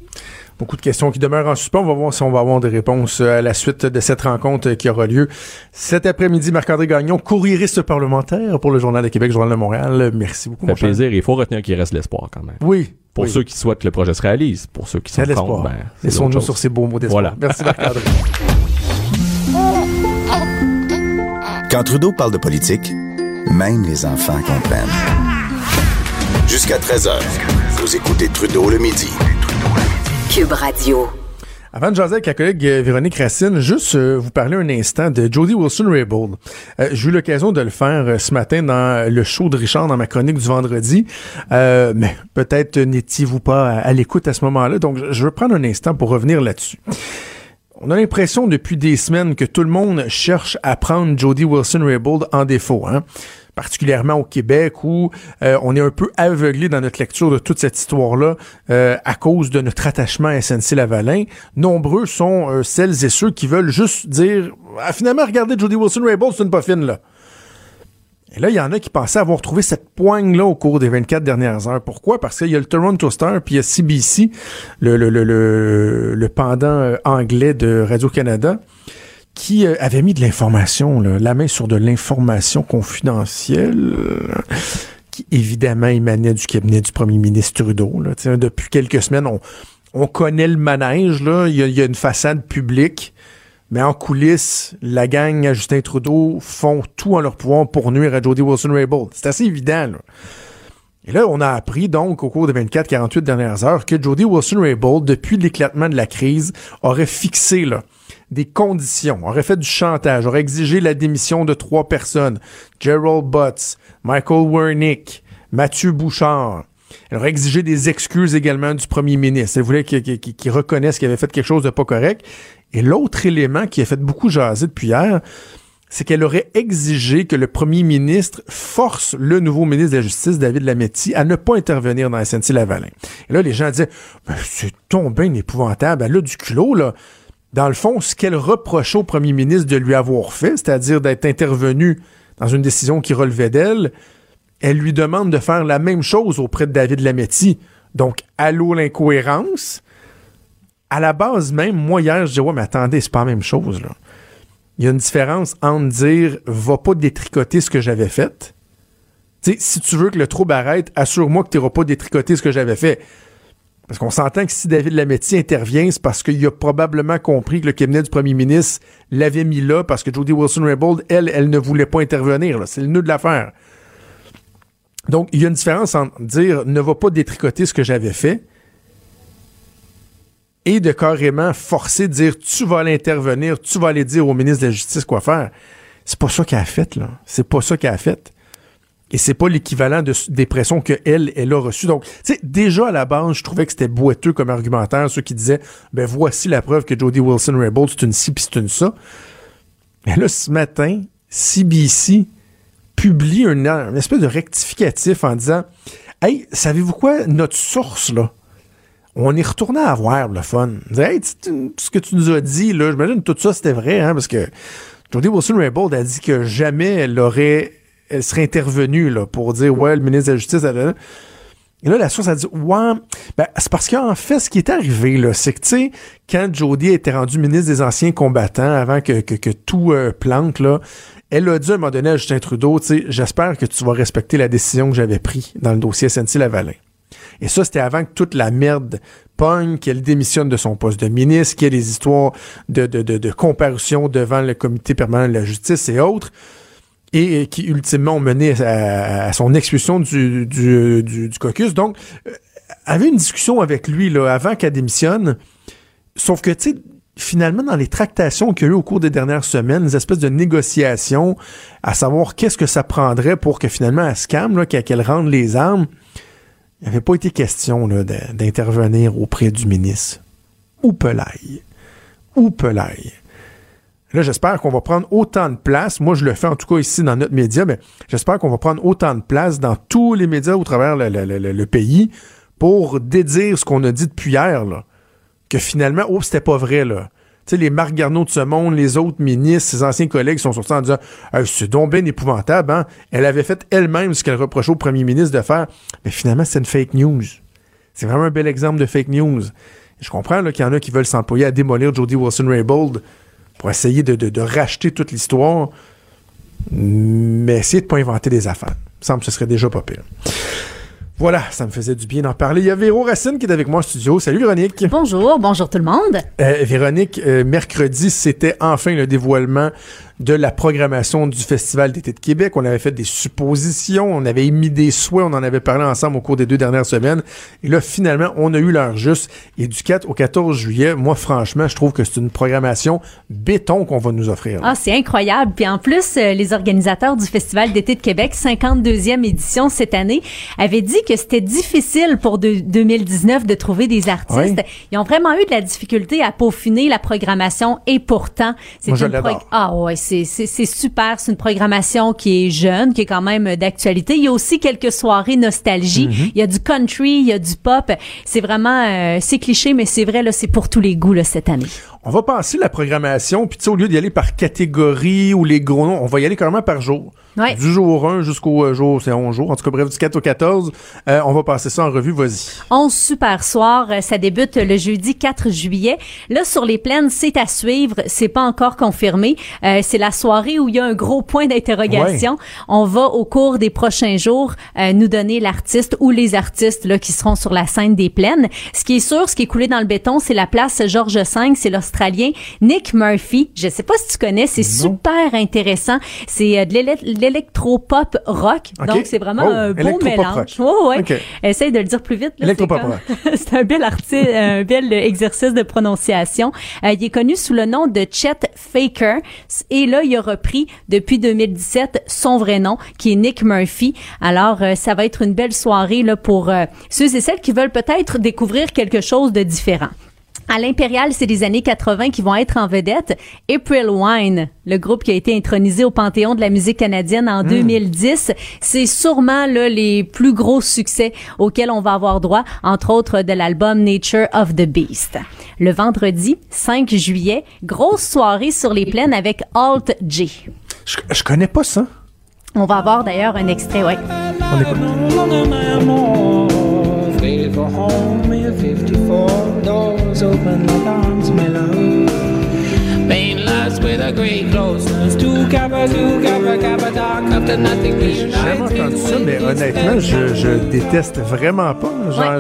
Beaucoup de questions qui demeurent en suspens. On va voir si on va avoir des réponses euh, à la suite de cette rencontre euh, qui aura lieu cet après-midi. Marc-André Gagnon, courriériste parlementaire pour le Journal de Québec, Journal de Montréal. Merci beaucoup, Ça mon fait cher. plaisir. Il faut retenir qu'il reste l'espoir quand même. Oui. Pour oui. ceux qui souhaitent que le projet se réalise, pour ceux qui sont contre, ben, c'est Laissons-nous sur ces beaux mots d'espoir. Voilà. Merci, Marc-André. Quand Trudeau parle de politique, même les enfants comprennent. Jusqu'à 13h, vous écoutez Trudeau le midi. Cube Radio. Avant de jaser avec la collègue euh, Véronique Racine, juste euh, vous parler un instant de Jody Wilson-Raybould. Euh, J'ai eu l'occasion de le faire euh, ce matin dans le show de Richard, dans ma chronique du vendredi, Euh, mais peut-être n'étiez-vous pas à, à l'écoute à ce moment-là, donc je- je veux prendre un instant pour revenir là-dessus. On a l'impression depuis des semaines que tout le monde cherche à prendre Jody Wilson-Raybould en défaut, hein? Particulièrement au Québec où euh, on est un peu aveuglé dans notre lecture de toute cette histoire-là euh, à cause de notre attachement à SNC-Lavalin. Nombreux sont euh, celles et ceux qui veulent juste dire ah, finalement, regardez Jody Wilson-Raybould, c'est une pas fine, là. Et là, il y en a qui pensaient avoir trouvé cette poigne-là au cours des 24 dernières heures. Pourquoi? Parce qu'il y a le Toronto Star, puis il y a CBC, le, le, le, le, pendant anglais de Radio-Canada, qui euh, avait mis de l'information, la main sur de l'information confidentielle, euh, qui évidemment émanait du cabinet du premier ministre Trudeau. Depuis quelques semaines, on, on connaît le manège. Là. Il, y a, il y a une façade publique. Mais en coulisses, la gang à Justin Trudeau font tout en leur pouvoir pour nuire à Jody Wilson-Raybould. C'est assez évident. Là. Et là, on a appris donc au cours des 24-48 dernières heures que Jody Wilson-Raybould, depuis l'éclatement de la crise, aurait fixé là, des conditions, aurait fait du chantage, aurait exigé la démission de trois personnes. Gerald Butts, Michael Wernick, Mathieu Bouchard. Elle aurait exigé des excuses également du premier ministre. Elle voulait qu'il reconnaisse qu'il avait fait quelque chose de pas correct. Et l'autre élément qui a fait beaucoup jaser depuis hier, c'est qu'elle aurait exigé que le premier ministre force le nouveau ministre de la Justice, David Lametti, à ne pas intervenir dans SNC-Lavalin. Et là, les gens disaient, ben, c'est tombé épouvantable. Elle a du culot, là. Dans le fond, ce qu'elle reprochait au premier ministre de lui avoir fait, c'est-à-dire d'être intervenu dans une décision qui relevait d'elle, elle lui demande de faire la même chose auprès de David Lametti. Donc, allô l'incohérence. À la base même, moi hier, je dis ouais, mais attendez, c'est pas la même chose. Il y a une différence entre dire va pas détricoter ce que j'avais fait. Si tu veux que le trouble arrête, assure-moi que tu n'iras pas détricoter ce que j'avais fait. Parce qu'on s'entend que si David Lametti intervient, c'est parce qu'il a probablement compris que le cabinet du premier ministre l'avait mis là parce que Jody Wilson-Raybould, elle, elle ne voulait pas intervenir. C'est le nœud de l'affaire. Donc, il y a une différence entre dire ne va pas détricoter ce que j'avais fait et de carrément forcer dire tu vas aller intervenir, tu vas aller dire au ministre de la Justice quoi faire. C'est pas ça qu'elle a fait, là. C'est pas ça qu'elle a fait. Et c'est pas l'équivalent de, des pressions qu'elle, elle a reçues. Donc, tu sais, déjà à la base, je trouvais que c'était boiteux comme argumentaire, ceux qui disaient, ben voici la preuve que Jody Wilson-Raybould, c'est une ci puis c'est une ça. Mais là, ce matin, CBC publie un, une espèce de rectificatif en disant Hey, savez-vous quoi, notre source, là, on est retourné à voir le fun. Hey, ce que tu nous as dit, là, j'imagine tout ça c'était vrai, hein, parce que Jody Wilson-Raybould a dit que jamais elle aurait, elle serait intervenue là, pour dire ouais, le ministre de la Justice. Elle, et là, la source a dit Ouais, ben, c'est parce qu'en fait, ce qui est arrivé, c'est que, tu sais, quand Jody était rendu ministre des Anciens combattants, avant que, que, tout euh, plante, là, elle a dit à un moment donné à Justin Trudeau, tu sais, j'espère que tu vas respecter la décision que j'avais prise dans le dossier SNC-Lavalin. Et ça, c'était avant que toute la merde pogne, qu'elle démissionne de son poste de ministre, qu'il y ait des histoires de, de, de, de comparution devant le comité permanent de la justice et autres et qui ultimement ont mené à, son expulsion du, du, du, caucus. Donc, euh, avait une discussion avec lui là, avant qu'elle démissionne. Sauf que, tu sais, finalement, dans les tractations qu'il y a eu au cours des dernières semaines, des espèces de négociations à savoir qu'est-ce que ça prendrait pour que finalement elle se calme, qu'elle rende les armes, il n'avait pas été question d'intervenir auprès du ministre. Ou pelaille. Ou pelaille. Là, j'espère qu'on va prendre autant de place. Moi, je le fais en tout cas ici dans notre média, mais j'espère qu'on va prendre autant de place dans tous les médias au travers le, le, pays pour dédire ce qu'on a dit depuis hier. Que finalement, oh, c'était pas vrai, là. Tu sais, les Marc Garneau de ce monde, les autres ministres, ses anciens collègues sont sortis en disant c'est donc bien épouvantable, hein? Elle avait fait elle-même ce qu'elle reprochait au premier ministre de faire. Mais finalement, c'est une fake news. C'est vraiment un bel exemple de fake news. Je comprends qu'il y en a qui veulent s'employer à démolir Jody Wilson-Raybould pour essayer de, racheter toute l'histoire, mais essayer de ne pas inventer des affaires. Il me semble que ce serait déjà pas pire. Voilà, ça me faisait du bien d'en parler. Il y a Véro Racine qui est avec moi en studio. Salut Véronique. Bonjour, bonjour tout le monde. Euh, Véronique, euh, mercredi, c'était enfin le dévoilement de la programmation du Festival d'été de Québec. On avait fait des suppositions, on avait émis des souhaits, on en avait parlé ensemble au cours des deux dernières semaines. Et là, finalement, on a eu l'heure juste. Et du 4 au 14 juillet, moi, franchement, je trouve que c'est une programmation béton qu'on va nous offrir. Ah, c'est incroyable. Puis en plus, euh, les organisateurs du Festival d'été de Québec, 52e édition cette année, avaient dit que c'était difficile pour 2019 de trouver des artistes. Ils ont vraiment eu de la difficulté à peaufiner la programmation et pourtant, c'est une Ah ouais, c'est super. C'est une programmation qui est jeune, qui est quand même d'actualité. Il y a aussi quelques soirées nostalgie. Mm-hmm. Il y a du country, il y a du pop. C'est vraiment, euh, c'est cliché, mais c'est vrai, là, c'est pour tous les goûts, là, cette année. On va passer la programmation, puis au lieu d'y aller par catégorie ou les gros noms, on va y aller carrément par jour. Du jour 1 jusqu'au euh, jour, c'est 11 jours. En tout cas, bref, du 4 au 14. Euh, on va passer ça en revue. Vas-y. 11 super soirs. Euh, ça débute le jeudi 4 juillet. Là, sur les plaines, c'est à suivre. C'est pas encore confirmé. c'est la soirée où il y a un gros point d'interrogation. On va, au cours des prochains jours, nous donner l'artiste ou les artistes là, qui seront sur la scène des plaines. Ce qui est sûr, ce qui est coulé dans le béton, c'est la place Georges V. C'est Nick Murphy. Je sais pas si tu connais. C'est super intéressant. C'est de l'électro-pop rock. Donc, c'est vraiment oh, un beau mélange. Oh, ouais. Essaye de le dire plus vite. Électro-pop rock. c'est un bel artiste, un bel exercice de prononciation. Euh, il est connu sous le nom de Chet Faker. Et là, il a repris depuis 2017 son vrai nom, qui est Nick Murphy. Alors, euh, ça va être une belle soirée là pour euh, ceux et celles qui veulent peut-être découvrir quelque chose de différent. À l'Impérial, c'est les années 80 qui vont être en vedette. April Wine, le groupe qui a été intronisé au Panthéon de la musique canadienne en 2010, hmm. c'est sûrement là, les plus gros succès auxquels on va avoir droit, entre autres de l'album Nature of the Beast. Le vendredi 5 juillet, grosse soirée sur les plaines avec Alt J. Je, connais pas ça. On va avoir d'ailleurs un extrait, ouais. On écoute. 54 doors open like arms my love. My love. J'ai jamais entendu ça, mais honnêtement, je, je déteste vraiment pas.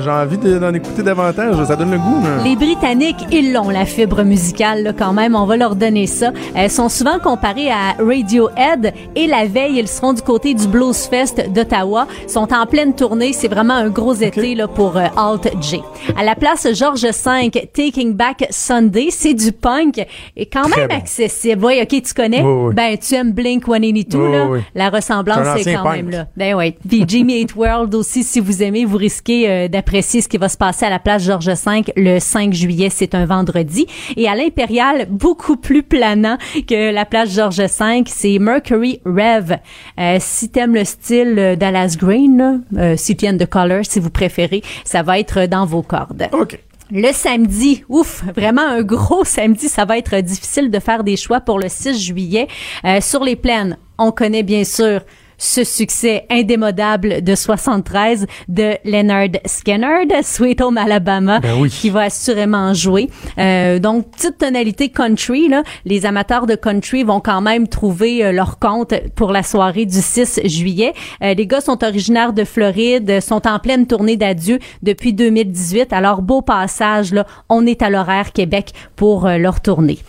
J'ai envie d'en écouter davantage. Ça donne le goût. Les Britanniques, ils l'ont, la fibre musicale, là, quand même. On va leur donner ça. Elles sont souvent comparées à Radiohead et la veille, ils seront du côté du Blues Fest d'Ottawa. Ils sont en pleine tournée. C'est vraiment un gros été là, pour euh, Alt J. À la place Georges V, Taking Back Sunday, c'est du punk et quand même accessible. Oui, OK, tu connais? Ben, tu aimes Blink 182, là. La ressemblance C'est quand punk. même là. Ben ouais. Puis Jimmy Eat World aussi, si vous aimez, vous risquez euh, d'apprécier ce qui va se passer à la place Georges V le 5 juillet. C'est un vendredi. Et à l'Impérial, beaucoup plus planant que la place Georges V, c'est Mercury Rev. Euh, si t'aimes le style euh, Dallas Green, là, euh, City and the Color, si vous préférez, ça va être dans vos cordes. OK. Le samedi, ouf, vraiment un gros samedi, ça va être difficile de faire des choix pour le 6 juillet. Euh, sur les plaines, on connaît bien sûr ce succès indémodable de 73 de Leonard Skinner de Sweet Home Alabama Ben oui. qui va assurément jouer. Euh, donc petite tonalité country là, les amateurs de country vont quand même trouver euh, leur compte pour la soirée du 6 juillet. Euh, les gars sont originaires de Floride, sont en pleine tournée d'adieu depuis 2018. Alors beau passage là, on est à l'horaire Québec pour leur tournée.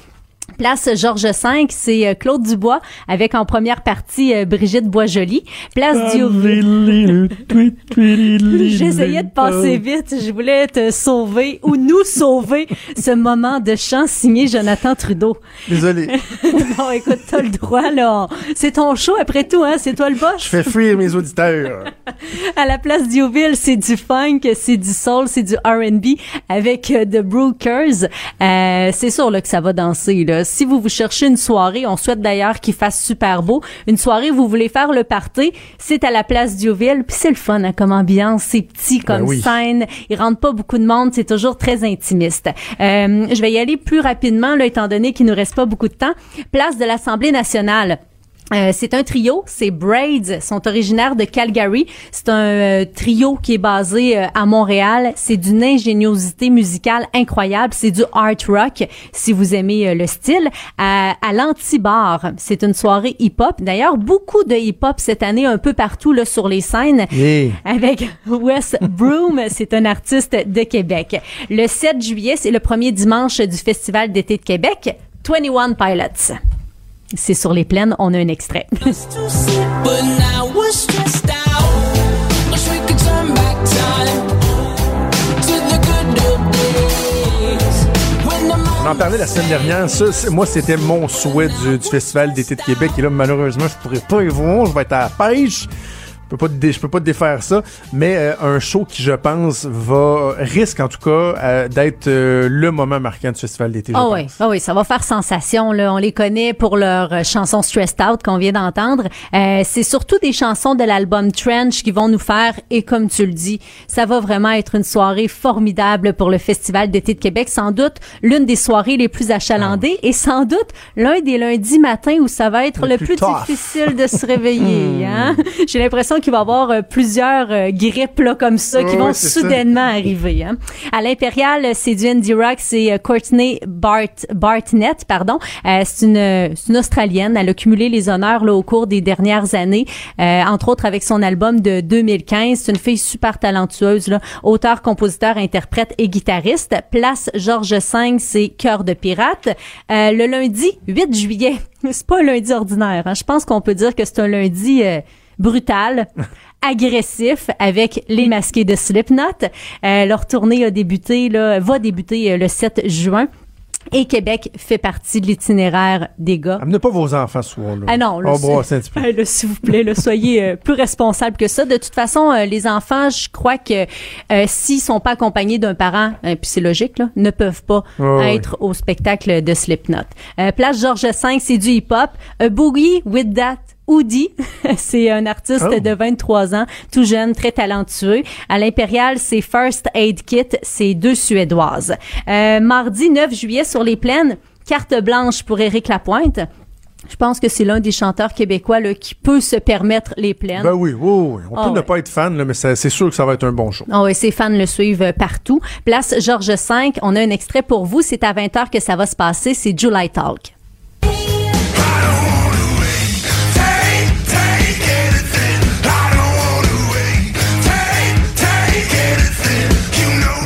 Place Georges V, c'est euh, Claude Dubois avec en première partie euh, Brigitte Boisjoli. Place Diouville. J'essayais de passer vite. Je voulais te sauver ou nous sauver ce moment de chant signé Jonathan Trudeau. Désolé. non, écoute, t'as le droit, là. C'est ton show après tout, hein. C'est toi le boss. Je fais fuir mes auditeurs. À la place Diouville, c'est du funk, c'est du soul, c'est du R&B avec euh, The Brookers. Euh, c'est sûr là que ça va danser là. Si vous vous cherchez une soirée, on souhaite d'ailleurs qu'il fasse super beau. Une soirée vous voulez faire le party, c'est à la place Diouville, puis c'est le fun hein, comme ambiance, c'est petit comme Ben oui. scène, il rentre pas beaucoup de monde, c'est toujours très intimiste. Euh, je vais y aller plus rapidement là étant donné qu'il nous reste pas beaucoup de temps. Place de l'Assemblée nationale. Euh, c'est un trio, c'est Braids, sont originaires de Calgary. C'est un euh, trio qui est basé euh, à Montréal. C'est d'une ingéniosité musicale incroyable. C'est du art rock, si vous aimez le style. À, à l'Antibar, c'est une soirée hip-hop. D'ailleurs, beaucoup de hip-hop cette année, un peu partout là sur les scènes. Yeah. Avec Wes Broom, c'est un artiste de Québec. Le 7 juillet, c'est le premier dimanche du Festival d'été de Québec. 21 Pilots. C'est sur les plaines, on a un extrait. On en parlait la semaine dernière. Ça, moi, c'était mon souhait du, du Festival d'été de Québec. Et là, malheureusement, je pourrais pas y voir. Je vais être à la pêche. Je peux pas, dé- je peux pas te défaire ça, mais euh, un show qui, je pense, va risque en tout cas euh, d'être euh, le moment marquant du Festival d'été. Ah oui, pense. ah oui, ça va faire sensation. Là. On les connaît pour leur euh, chanson Stressed Out qu'on vient d'entendre. Euh, c'est surtout des chansons de l'album Trench qui vont nous faire, et comme tu le dis, ça va vraiment être une soirée formidable pour le Festival d'été de Québec. Sans doute l'une des soirées les plus achalandées et sans doute l'un des lundis matins où ça va être Le le, plus difficile de se réveiller. hein? J'ai l'impression qu'il va y avoir euh, plusieurs euh, grippes là, comme ça qui vont ça. soudainement arriver. Hein. À l'Impérial, c'est du indie rock, c'est euh, Courtney Bart, Bartnett, pardon. Euh, c'est une, une Australienne. Elle a cumulé les honneurs là, au cours des dernières années, euh, entre autres avec son album de 2015. C'est une fille super talentueuse, là, auteur, compositeur, interprète et guitariste. Place Georges V, c'est Cœur de pirate. Euh, le lundi 8 juillet, c'est pas un lundi ordinaire. hein. Je pense qu'on peut dire que c'est un lundi euh, brutal. agressif avec les masqués de Slipknot. Euh, leur tournée a débuté, là, va débuter euh, le 7 juin. Et Québec fait partie de l'itinéraire des gars. Amenez pas vos enfants ce soir-là. Ah non, là, là, s'il vous plaît, là, soyez euh, plus responsable que ça. De toute façon, euh, les enfants, je crois que euh, s'ils sont pas accompagnés d'un parent, puis c'est logique, là, ne peuvent pas ouais. être au spectacle de Slipknot. Euh, Place Georges V, c'est du hip-hop. A Boogie with That Woody, c'est un artiste Oh. de 23 ans, tout jeune, très talentueux. À l'Impérial, c'est First Aid Kit, c'est deux Suédoises. Euh, mardi 9 juillet sur les plaines, carte blanche pour Éric Lapointe. Je pense que c'est l'un des chanteurs québécois là, qui peut se permettre les plaines. Ben oui, oui, oui. On Ah peut ne ouais. pas être fan, là, mais c'est sûr que ça va être un bon show. Ah oui, ses fans le suivent euh, partout. Place Georges V, on a un extrait pour vous. C'est à 20h que ça va se passer. C'est July Talk.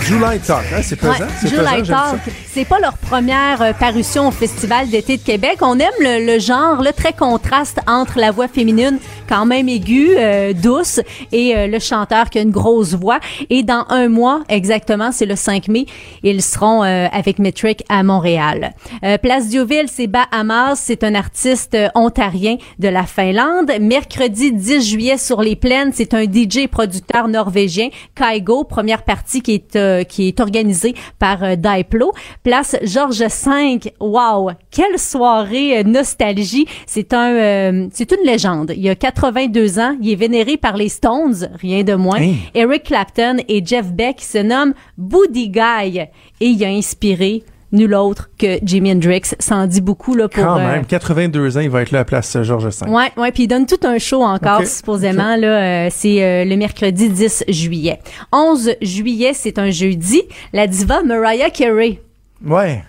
July Talk, hein, c'est pesant. Ouais, pesant, July ça. Talk, C'est pas leur première euh, parution au Festival d'été de Québec. On aime le, le genre, le très contraste entre la voix féminine, quand même aiguë, euh, douce, et euh, le chanteur qui a une grosse voix. Et dans un mois, exactement, c'est le 5 mai, ils seront euh, avec Metric à Montréal. Euh, Place Diouville, c'est Bahamas. C'est un artiste ontarien de la Finlande. Mercredi 10 juillet sur les plaines, c'est un DJ producteur norvégien, Kaigo, première partie qui est euh, qui est organisée par euh, Diplo. Place Georges V. Wow, quelle soirée euh, nostalgie. C'est un euh, c'est une légende. Il a 82 ans, il est vénéré par les Stones, rien de moins. Hein? Eric Clapton et Jeff Beck se nomme Buddy Guy et il a inspiré nul autre que Jimi Hendrix. Ça en dit beaucoup là pour Quand euh, même, 82 ans, il va être là à place Georges V. Ouais, ouais, puis il donne tout un show encore supposément là, euh, c'est euh, le mercredi 10 juillet. 11 juillet, c'est un jeudi, la diva Mariah Carey. Ouais.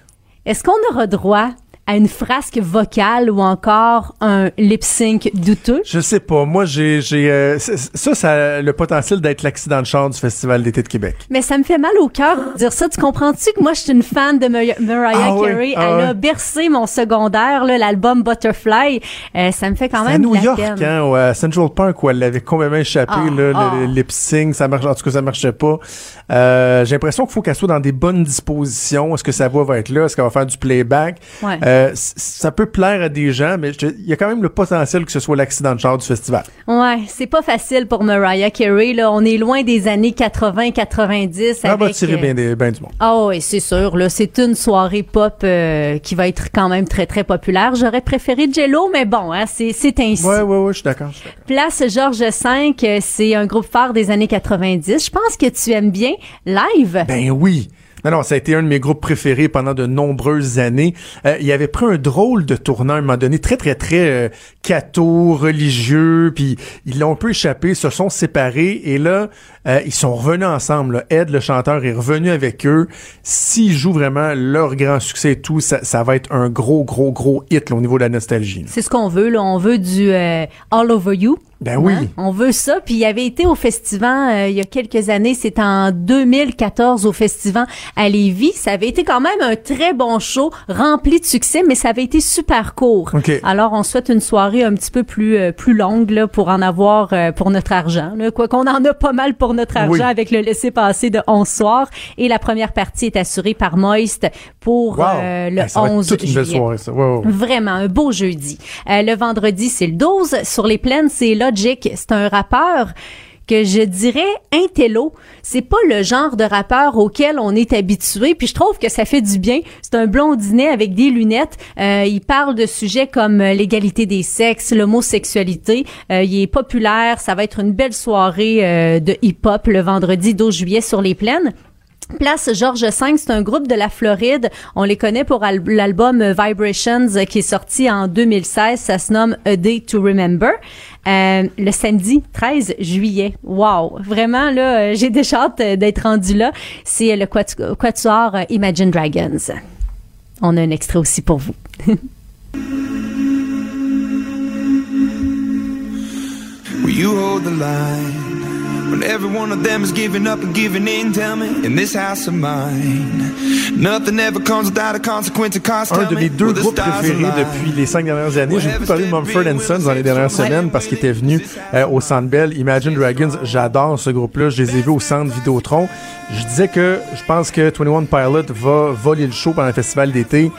Est-ce qu'on aura droit à une frasque vocale ou encore un lip sync douteux? Je sais pas. Moi, j'ai, j'ai, euh, ça, ça a le potentiel d'être l'accident de char du Festival d'été de Québec. Mais ça me fait mal au cœur de dire ça. Tu comprends-tu que moi, je suis une fan de Mar- Mariah Ah oui, Carey? ah Elle a bercé mon secondaire, l'album Butterfly. Euh, ça me fait quand C'est à même New la York, peine. hein, ou à Central Park, où elle l'avait complètement échappé, Ah, là, le- ah. le, lip sync, ça marche, en tout cas, ça marchait pas. Euh, j'ai l'impression qu'il faut qu'elle soit dans des bonnes dispositions. Est-ce que sa voix va être là? Est-ce qu'elle va faire du playback? Ouais. Euh, ça peut plaire à des gens, mais il y a quand même le potentiel que ce soit l'accident de char du festival. Ouais, c'est pas facile pour Mariah Carey. Là, on est loin des années 80-90. Elle va tirer euh, bien, des, bien du monde. Ah oui, c'est sûr. Là, c'est une soirée pop euh, qui va être quand même très très populaire. J'aurais préféré Jello, mais bon, hein, c'est c'est ainsi. Ouais, ouais, ouais, je suis d'accord. Place Georges V, c'est un groupe phare des années 90. Je pense que tu aimes bien live. Ben oui. Non, non, ça a été un de mes groupes préférés pendant de nombreuses années. Euh, il avait pris un drôle de tournant à un moment donné, très, très, très euh, catho, religieux, puis ils l'ont un peu échappé, se sont séparés, et là, euh, ils sont revenus ensemble. là. Ed, le chanteur, est revenu avec eux. S'ils jouent vraiment leur grand succès et tout, ça, ça va être un gros, gros, gros hit là, au niveau de la nostalgie. C'est ce qu'on veut. Là. On veut du euh, All Over You. Ben oui. Hein? On veut ça. Puis il avait été au festival euh, il y a quelques années. C'était en 2014 au festival à Lévis. Ça avait été quand même un très bon show, rempli de succès, mais ça avait été super court. OK. Alors on souhaite une soirée un petit peu plus euh, plus longue là, pour en avoir euh, pour notre argent. Là. Quoi qu'on en a pas mal pour notre argent Oui. avec le laisser-passer de 11 soirs. Et la première partie est assurée par Moist pour Wow. euh, le Hey, ça va être 11 toute une belle juillet. soirée, ça. Vraiment, un beau jeudi. Euh, le vendredi, c'est le 12. Sur les plaines, c'est C'est un rappeur que je dirais intello. C'est pas le genre de rappeur auquel on est habitué, puis je trouve que ça fait du bien. C'est un blondinet avec des lunettes. Euh, il parle de sujets comme euh, l'égalité des sexes, l'homosexualité. Euh, il est populaire. Ça va être une belle soirée de hip-hop le vendredi 12 juillet sur les plaines. Place Georges V, c'est un groupe de la Floride. On les connaît pour al- l'album Vibrations qui est sorti en 2016. Ça se nomme A Day to Remember. Euh, le samedi 13 juillet. Wow! Vraiment, là, euh, j'ai déjà hâte euh, d'être rendu là. C'est le quatu- quatuor Imagine Dragons. On a un extrait aussi pour vous. Will you hold the line? When every one of them is giving up and giving in? Tell me, in this house of mine, nothing ever comes without a consequence. Of cost. un de me, mes deux groupes préférés depuis les cinq dernières années. J'ai beaucoup parlé de Mumford Sons dans les dernières semaines parce qu'il était venu euh, au Centre Bell. Imagine Dragons, j'adore ce groupe-là. Je les ai vus au Centre Vidéotron. Je disais que je pense que 21 Pilot va voler le show pendant le festival d'été.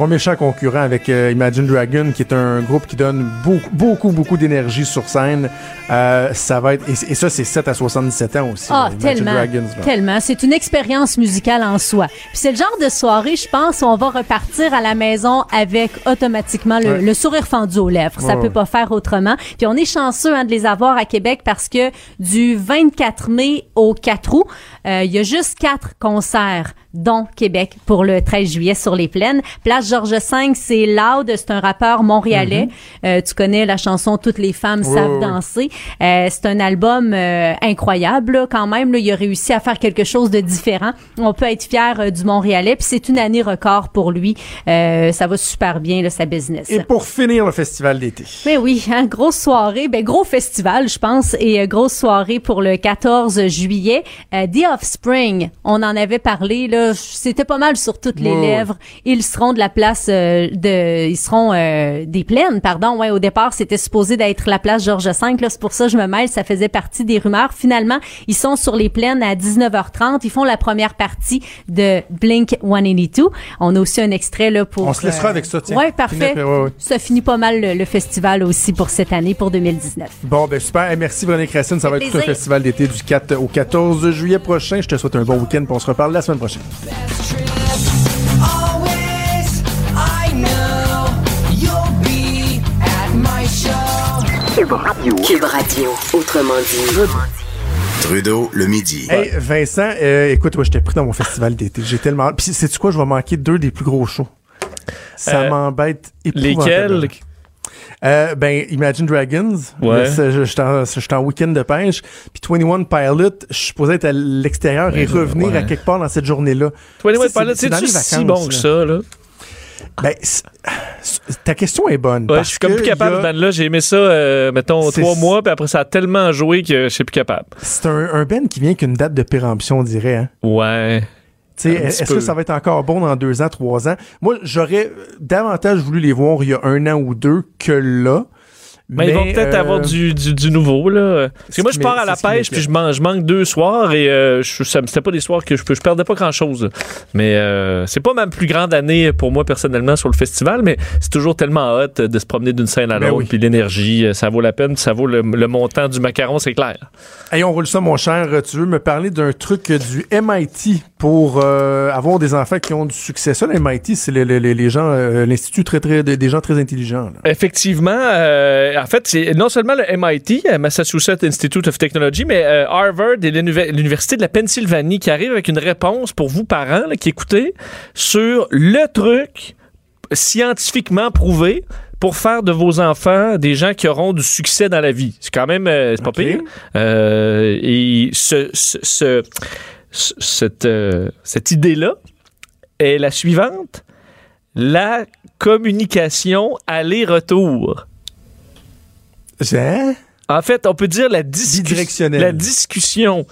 Un méchant concurrent avec euh, Imagine Dragon, qui est un groupe qui donne beaucoup, beaucoup, beaucoup d'énergie sur scène. Euh, ça va être et, et ça, c'est 7 à 77 ans aussi. Ah, là, tellement. Dragons, tellement. C'est une expérience musicale en soi. Puis c'est le genre de soirée, je pense, où on va repartir à la maison avec automatiquement le, Ouais. le sourire fendu aux lèvres. Ça Ouais, peut ouais. pas faire autrement. Puis on est chanceux hein, de les avoir à Québec parce que du 24 mai au 4 août, euh, il y a juste quatre concerts dont Québec pour le 13 juillet sur les plaines. Place Georges V, c'est Loud, c'est un rappeur montréalais. Euh, tu connais la chanson Toutes les femmes savent danser. Euh, c'est un album euh, incroyable là, quand même. Là, il a réussi à faire quelque chose de différent. On peut être fier du Montréalais. Puis c'est une année record pour lui. Euh, ça va super bien là, sa business. Et pour finir le festival d'été. Mais oui, hein, grosse soirée, ben gros festival, je pense, et grosse soirée pour le 14 juillet. The Offspring, on en avait parlé là, c'était pas mal sur toutes les lèvres. Ils seront de la place euh, de, ils seront euh, des plaines, pardon. Ouais, au départ c'était supposé d'être la place Georges V. Là, c'est pour ça que je me mêle, ça faisait partie des rumeurs. Finalement, ils sont sur les plaines à 19h30. Ils font la première partie de Blink 182. On a aussi un extrait là pour. On se laissera euh, avec ça, tiens. Ouais, parfait. Ouais, ouais. Ça finit pas mal le, le festival aussi pour cette année, pour 2019. Bon, ben super. Merci Véronique Racine. Ça va être tout un festival d'été du 4 au 14 juillet prochain. Je te souhaite un bon week-end. On se reparle la semaine prochaine. Cube Radio. Cube Radio. Autrement dit. Trudeau, le midi. Hey Vincent, euh, écoute, moi j'étais pris dans mon festival d'été. J'ai tellement. Puis sais-tu quoi, je vais manquer deux des plus gros shows. Ça Euh, m'embête. Lesquels? Euh, ben, Imagine Dragons. Ouais. Je- J'étais en, week-end de pêche. Puis 21 Pilot, je suis supposé être à l'extérieur et revenir ouais. à quelque part dans cette journée-là. Toi, Tu sais, Pilot, c'est- si bon que ça, là? Ben, ta question est bonne. Ouais, je suis comme plus capable, a- Ben là. J'ai aimé ça, euh, mettons, trois mois, puis après, ça a tellement joué que je suis plus capable. C'est un, un Ben qui vient qu'une date de péremption, on dirait. Hein? Ouais. Est-ce que ça va être encore bon dans deux ans, trois ans? Moi, j'aurais davantage voulu les voir il y a un an ou deux que là. Mais, ils vont peut-être euh, avoir du, du, du nouveau, là. Parce que moi, je pars à la pêche, puis je, je manque deux soirs, et euh, c'était pas des soirs que je, je perdais pas grand-chose. Mais euh, c'est pas ma plus grande année pour moi, personnellement, sur le festival, mais c'est toujours tellement hot de se promener d'une scène à Ben l'autre, oui. puis l'énergie, euh, ça vaut la peine, ça vaut le, le montant du macaron, c'est clair. Hey, on roule ça, mon cher. Tu veux me parler d'un truc euh, du MIT pour euh, avoir des enfants qui ont du succès? Ça, le MIT, c'est le- le- le- les gens, euh, l'institut très, très, des gens très intelligents. là. Effectivement, euh, en fait, c'est non seulement le MIT, euh, Massachusetts Institute of Technology, mais euh, Harvard et l'univer- l'Université de la Pennsylvanie qui arrivent avec une réponse pour vous, parents, là, qui écoutez, sur le truc scientifiquement prouvé pour faire de vos enfants des gens qui auront du succès dans la vie. C'est quand même, euh, c'est pas pire. Euh, et ce, ce- ce- ce- cette, cette idée-là est la suivante. La communication aller-retour. Hein? En fait, on peut dire la, la discussion.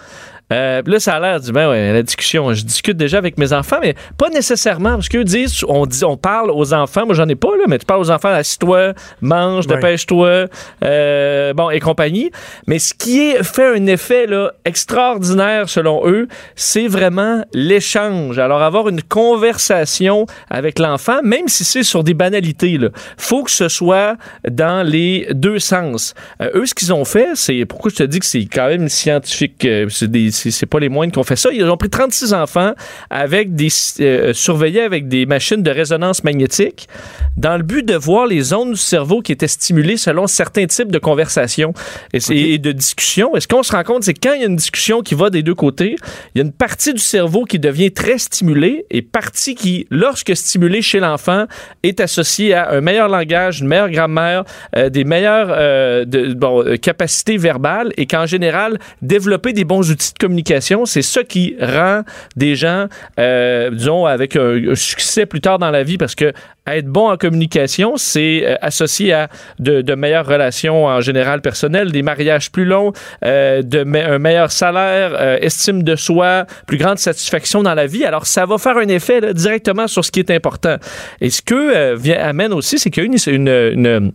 Euh, là, ça a l'air du ben ouais, la discussion. Je discute déjà avec mes enfants, mais pas nécessairement parce qu'eux disent, on dit, on parle aux enfants. Moi, j'en ai pas là, mais tu parles aux enfants, assis-toi, mange, dépêche-toi, euh, bon et compagnie. Mais ce qui est fait un effet là extraordinaire selon eux, c'est vraiment l'échange. Alors avoir une conversation avec l'enfant, même si c'est sur des banalités, là, faut que ce soit dans les deux sens. Euh, eux, ce qu'ils ont fait, c'est pourquoi je te dis que c'est quand même scientifique. euh, c'est des- c'est pas les moindres qui ont fait ça. Ils ont pris 36 enfants avec des euh, surveillés avec des machines de résonance magnétique dans le but de voir les zones du cerveau qui étaient stimulées selon certains types de conversations et, de discussions. Et ce qu'on se rend compte, c'est que quand il y a une discussion qui va des deux côtés, il y a une partie du cerveau qui devient très stimulée et partie qui, lorsque stimulée chez l'enfant, est associée à un meilleur langage, une meilleure grammaire, euh, des meilleures euh, de- bon, capacités verbales et qu'en général, développer des bons outils de communication, c'est ça qui rend des gens, euh, disons, avec un, succès plus tard dans la vie parce que être bon en communication, c'est euh, associé à de, meilleures relations en général personnelles, des mariages plus longs, euh, un meilleur salaire, estime de soi, plus grande satisfaction dans la vie. Alors, ça va faire un effet directement sur ce qui est important. Et ce que vient, amène aussi, c'est qu'il y a une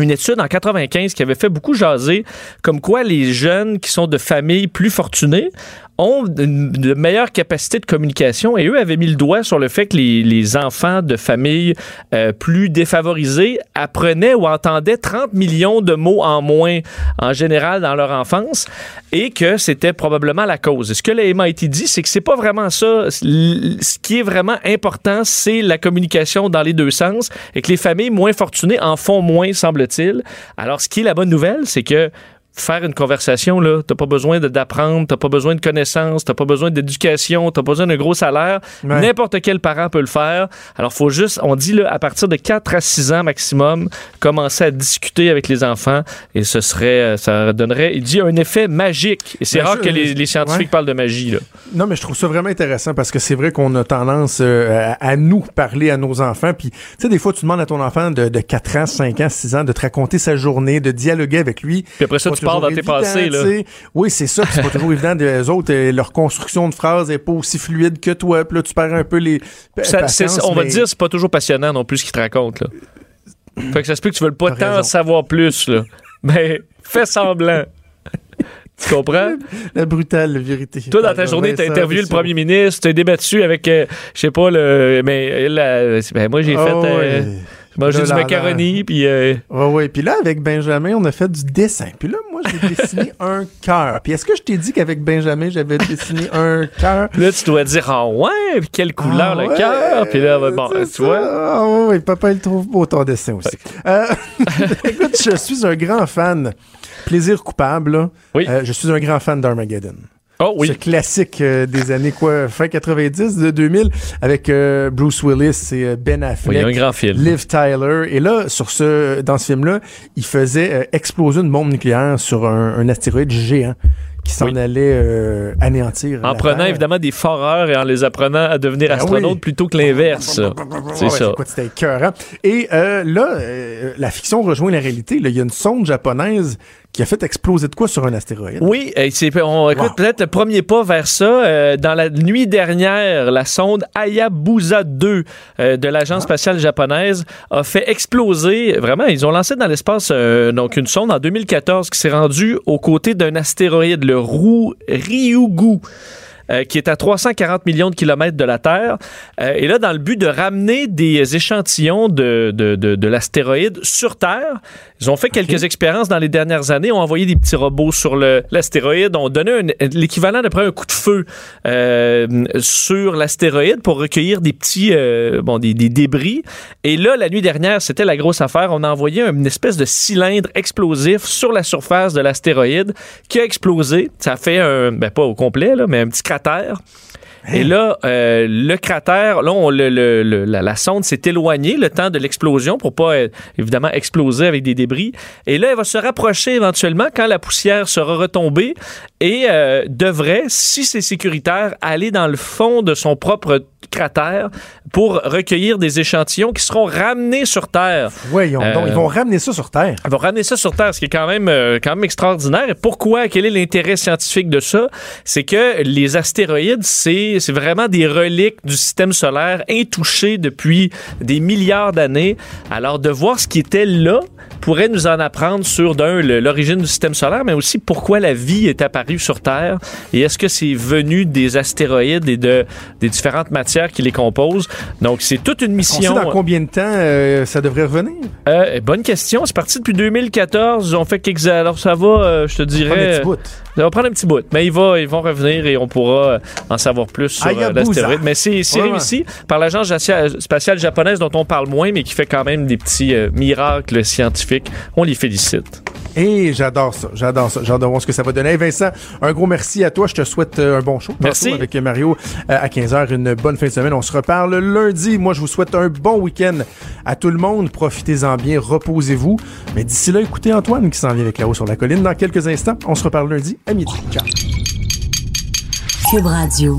une étude en 95 qui avait fait beaucoup jaser, comme quoi les jeunes qui sont de familles plus fortunées ont de meilleures capacités de communication et eux avaient mis le doigt sur le fait que les, les enfants de familles euh, plus défavorisées apprenaient ou entendaient 30 millions de mots en moins en général dans leur enfance et que c'était probablement la cause. Et ce que le MIT dit, c'est que c'est pas vraiment ça. Ce qui est vraiment important, c'est la communication dans les deux sens et que les familles moins fortunées en font moins, semble-t-il. Alors, ce qui est la bonne nouvelle, c'est que faire une conversation, là, t'as pas besoin d'apprendre, t'as pas besoin de connaissances, t'as pas besoin d'éducation, t'as pas besoin d'un gros salaire. Ouais. N'importe quel parent peut le faire. Alors, faut juste, on dit, là, à partir de 4 à 6 ans maximum, commencer à discuter avec les enfants et ce serait, euh, ça donnerait, il dit, un effet magique. Et c'est rare je- que les, les scientifiques ouais. parlent de magie, là. Non, mais je trouve ça vraiment intéressant parce que c'est vrai qu'on a tendance euh, à, à nous parler à nos enfants. Puis, tu sais, des fois, tu demandes à ton enfant de, de 4 ans, 5 ans, 6 ans de te raconter sa journée, de dialoguer avec lui. Puis après ça, tu dans tes pensées, là. Oui, c'est ça. C'est pas toujours évident. Les autres, euh, leur construction de phrases est pas aussi fluide que toi. Puis là, tu perds un peu les. Ça- patience, on va mais- dire, c'est pas toujours passionnant non plus ce qu'il te raconte. Là. Fait que ça se peut que tu veux pas tant raison. savoir plus. Là. Mais fais semblant. tu comprends? La brutale vérité. Toi, dans ta journée, t'as interviewé le premier ministre, t'as débattu avec, euh, je sais pas, le. Mais la- ben, moi, j'ai fait. Oh, euh. J'ai du macaroni, puis. euh, Ouais, ouais. Puis là, avec Benjamin, on a fait du dessin. Puis là, moi, j'ai dessiné un cœur. Puis est-ce que je t'ai dit qu'avec Benjamin, j'avais dessiné un cœur? là, tu dois dire, ah ouais, puis quelle couleur Ah le ouais, cœur, puis là, bon, c'est tu ça. vois. Ah ouais, papa, il trouve beau ton dessin aussi. Euh, écoute, je suis un grand fan. Plaisir coupable, là. Oui. Euh, je suis un grand fan d'Armageddon. Oh Ce oui. classique euh, des années quoi, fin 90, de 2000, avec euh, Bruce Willis et euh, Ben Oui, Affleck. un grand film. Liv Tyler. Et là, sur ce, dans ce film-là, il faisait euh, exploser une bombe nucléaire sur un, un astéroïde géant qui s'en Oui. allait euh, anéantir. En la prenant Terre. évidemment des foreurs et en les apprenant à devenir Ben astronautes oui. plutôt que l'inverse. C'est Ouais, ça. C'était écœurant. Et euh, là, euh, la fiction rejoint la réalité. là. Il y a une sonde japonaise qui a fait exploser de quoi sur un astéroïde. Oui, c'est, on écoute Wow. peut-être le premier pas vers ça. euh, dans la nuit dernière, la sonde Hayabusa 2 euh, de l'agence spatiale japonaise a fait exploser. Vraiment, ils ont lancé dans l'espace euh, donc une sonde en 2014 qui s'est rendue aux côtés d'un astéroïde, le Ru- Ryugu. euh, qui est à 340 millions de kilomètres de la Terre. Euh, et là, dans le but de ramener des échantillons de, de, de, de l'astéroïde sur Terre, ils ont fait quelques expériences dans les dernières années, ont envoyé des petits robots sur l'astéroïde, ont donné un- l'équivalent de près un coup de feu euh, sur l'astéroïde pour recueillir des petits euh, bon des, des débris. Et là, la nuit dernière, c'était la grosse affaire. On a envoyé une espèce de cylindre explosif sur la surface de l'astéroïde qui a explosé. Ça a fait un, ben pas au complet là, mais un petit cratère. Et là, euh, le cratère, là, on, le, le- le- la, la sonde s'est éloignée le temps de l'explosion pour pas euh, évidemment exploser avec des débris. Et là, elle va se rapprocher éventuellement quand la poussière sera retombée et euh, devrait, si c'est sécuritaire, aller dans le fond de son propre cratère pour recueillir des échantillons qui seront ramenés sur Terre. Voyons donc, Euh, ils vont ramener ça sur Terre. Elle va ramener ça sur Terre, ce qui est quand même, euh, quand même extraordinaire. Et pourquoi? Quel est l'intérêt scientifique de ça? C'est que les astéroïdes, c'est c'est vraiment des reliques du système solaire intouchées depuis des milliards d'années. Alors, de voir ce qui était là pourrait nous en apprendre sur, d'un, l'origine du système solaire, mais aussi pourquoi la vie est apparue sur Terre. Et est-ce que c'est venu des astéroïdes et de, des différentes matières qui les composent? Donc, c'est toute une On sait mission. dans combien de temps euh, ça devrait revenir? Euh, bonne question. C'est parti depuis 2014. Ils ont fait quelques... Alors, ça va, euh, je te dirais... Prends un petit bout. Ça va prendre un petit bout. Mais ils, va, ils vont revenir et on pourra en savoir plus sur euh, l'astéroïde. Mais c'est réussi par l'agence spatiale japonaise dont on parle moins, mais qui fait quand même des petits euh, miracles scientifiques. On les félicite. Et j'adore ça, j'adore ça, j'adore voir ce que ça va donner. Hey Vincent, un gros merci à toi. Je te souhaite euh, un bon show. Merci. Avec Mario à 15h, une bonne fin de semaine. On se reparle lundi. Moi, je vous souhaite un bon week-end à tout le monde. Profitez-en bien, reposez-vous. Mais d'ici là, écoutez Antoine qui s'en vient avec la haut sur la colline dans quelques instants. On se reparle lundi à midi. Ciao. Cube Radio.